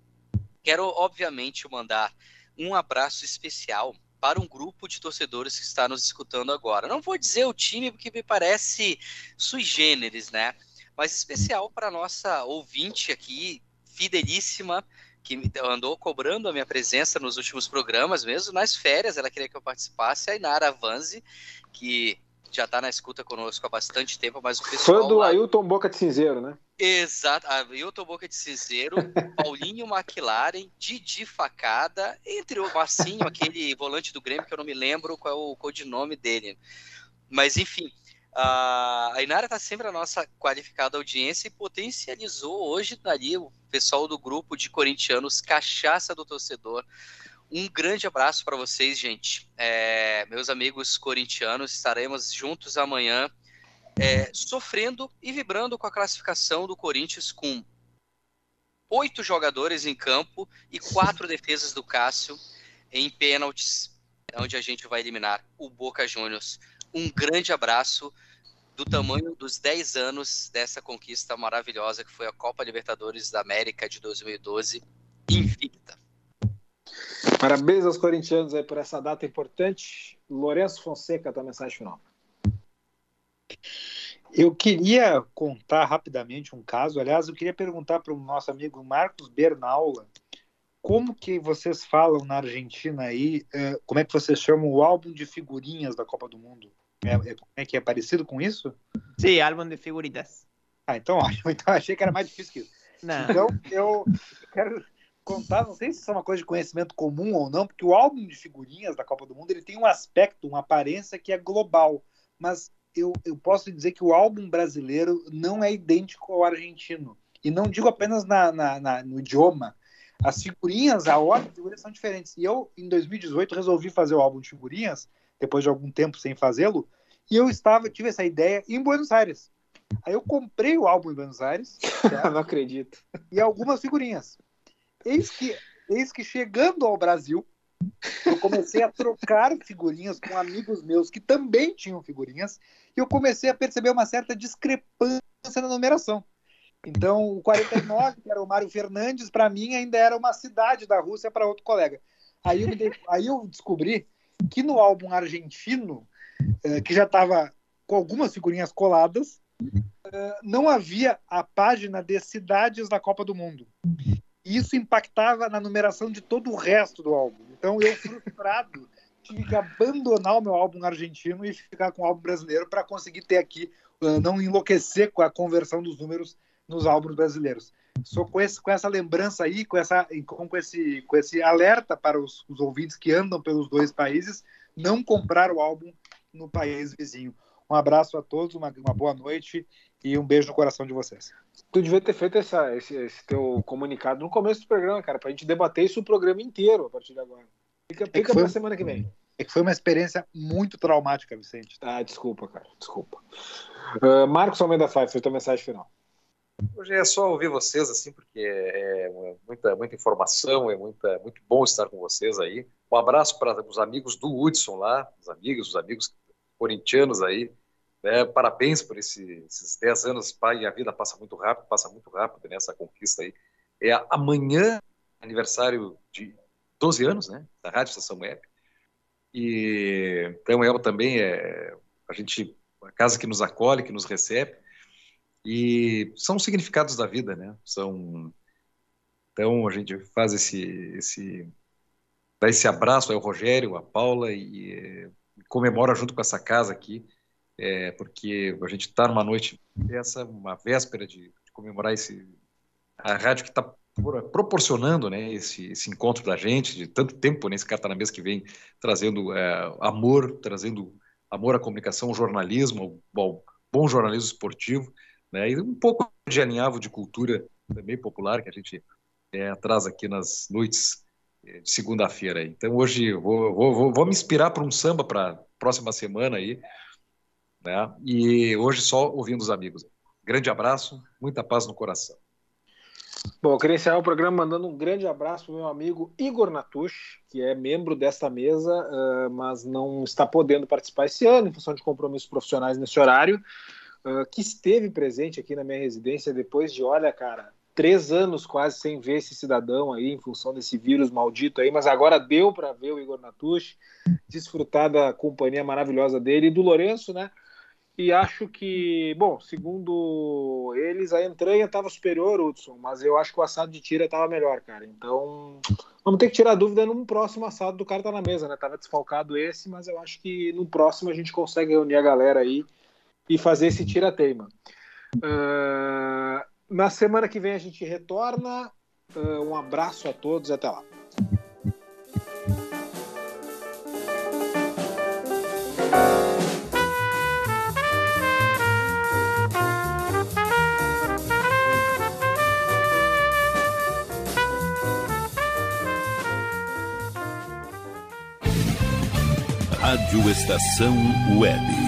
S2: Quero, obviamente, mandar um abraço especial para um grupo de torcedores que está nos escutando agora. Não vou dizer o time, porque me parece sui generis, né? Mas especial para nossa ouvinte aqui, fidelíssima, que andou cobrando a minha presença nos últimos programas, mesmo nas férias, ela queria que eu participasse, a Inara Vanzi, que já está na escuta conosco há bastante tempo, mas o pessoal...
S1: Fã do lá... Ailton Boca de Cinzeiro, né?
S2: Exato, Ailton Boca de Cinzeiro, (laughs) Paulinho McLaren, Didi Facada, entre o Marcinho, aquele volante do Grêmio, que eu não me lembro qual é o codinome dele. Mas, enfim, a Inara está sempre a nossa qualificada audiência e potencializou hoje ali o pessoal do grupo de corintianos Cachaça do Torcedor. Um grande abraço para vocês, gente. É, meus amigos corintianos, estaremos juntos amanhã, é, sofrendo e vibrando com a classificação do Corinthians com oito jogadores em campo e quatro (laughs) defesas do Cássio em pênaltis, onde a gente vai eliminar o Boca Juniors um grande abraço do tamanho dos 10 anos dessa conquista maravilhosa que foi a Copa Libertadores da América de 2012, invicta.
S1: Parabéns aos corintianos aí por essa data importante. Lourenço Fonseca, tua mensagem final.
S4: Eu queria contar rapidamente um caso. Aliás, eu queria perguntar para o nosso amigo Marcos Bernaula como que vocês falam na Argentina aí, eh, como é que vocês chamam o álbum de figurinhas da Copa do Mundo? É, é, é que é parecido com isso?
S3: Sim, álbum de figuritas.
S4: Ah, então (laughs) ótimo. Então achei que era mais difícil que isso. Não. Então eu quero contar, não sei se isso é uma coisa de conhecimento comum ou não, porque o álbum de figurinhas da Copa do Mundo ele tem um aspecto, uma aparência que é global, mas eu, eu posso dizer que o álbum brasileiro não é idêntico ao argentino. E não digo apenas na, na, na no idioma. As figurinhas, a ordem de figurinhas são diferentes. E eu, em 2018, resolvi fazer o álbum de figurinhas depois de algum tempo sem fazê-lo, e eu estava, tive essa ideia em Buenos Aires. Aí eu comprei o álbum em Buenos Aires. (laughs)
S1: Não acredito.
S4: E algumas figurinhas. Eis que, eis que chegando ao Brasil, eu comecei a trocar figurinhas com amigos meus que também tinham figurinhas, e eu comecei a perceber uma certa discrepância na numeração. Então, o 49, que era o Mário Fernandes, para mim ainda era uma cidade da Rússia para outro colega. Aí eu, aí eu descobri que no álbum argentino, uh, que já estava com algumas figurinhas coladas, uh, não havia a página de cidades da Copa do Mundo. E isso impactava na numeração de todo o resto do álbum. Então eu, frustrado, (laughs) tive que abandonar o meu álbum argentino e ficar com o álbum brasileiro para conseguir ter aqui, uh, não enlouquecer com a conversão dos números nos álbuns brasileiros. Só com, esse, com essa lembrança aí, com, essa, com, esse, com esse alerta para os, os ouvintes que andam pelos dois países, não comprar o álbum no país vizinho. Um abraço a todos, uma, uma boa noite e um beijo no coração de vocês.
S1: Tu devia ter feito essa, esse, esse teu comunicado no começo do programa, cara, para a gente debater isso o programa inteiro a partir de agora. Fica, fica é para semana que vem.
S4: É que foi uma experiência muito traumática, Vicente.
S1: Ah, desculpa, cara, desculpa. Uh, Marcos Almeida foi tua mensagem final.
S5: Hoje é só ouvir vocês, assim, porque é, é muita, muita informação, é muita, muito bom estar com vocês aí. Um abraço para os amigos do Hudson lá, os amigos, os amigos corintianos aí. Né? Parabéns por esse, esses 10 anos, pai, a vida passa muito rápido, passa muito rápido nessa conquista aí. É amanhã, aniversário de 12 anos, né, da Rádio Estação Web. E então ela também é a gente, a casa que nos acolhe, que nos recebe e são significados da vida, né? São então a gente faz esse esse dá esse abraço ao Rogério, à Paula e, e comemora junto com essa casa aqui, é, porque a gente está numa noite dessa, uma véspera de, de, comemorar esse a rádio que está proporcionando né, esse, esse, encontro da gente, de tanto tempo nesse né, carta na mesa que vem trazendo é, amor, trazendo amor à comunicação, jornalismo, bom, bom jornalismo esportivo, né, e um pouco de alinhavo de cultura também popular que a gente é, traz aqui nas noites é, de segunda-feira. Então hoje vou, vou, vou, me inspirar para um samba para próxima semana aí, né, e hoje só ouvindo os amigos. Grande abraço, muita paz no coração.
S1: Bom, eu queria encerrar o programa mandando um grande abraço para meu amigo Igor Natush, que é membro desta mesa, uh, mas não está podendo participar esse ano, em função de compromissos profissionais nesse horário, uh, que esteve presente aqui na minha residência depois de, olha, cara, três anos quase sem ver esse cidadão aí, em função desse vírus maldito aí, mas agora deu para ver o Igor Natush, desfrutar da companhia maravilhosa dele e do Lourenço, né? e acho que, bom, segundo eles, a entranha estava superior, Hudson, mas eu acho que o assado de tira estava melhor, cara. Então, vamos ter que tirar dúvida num próximo assado do cara tá na mesa, né? Tava desfalcado esse, mas eu acho que no próximo a gente consegue reunir a galera aí e fazer esse tira-teima. Uh, na semana que vem a gente retorna. Uh, um abraço a todos até lá.
S6: Rádio Estação Web.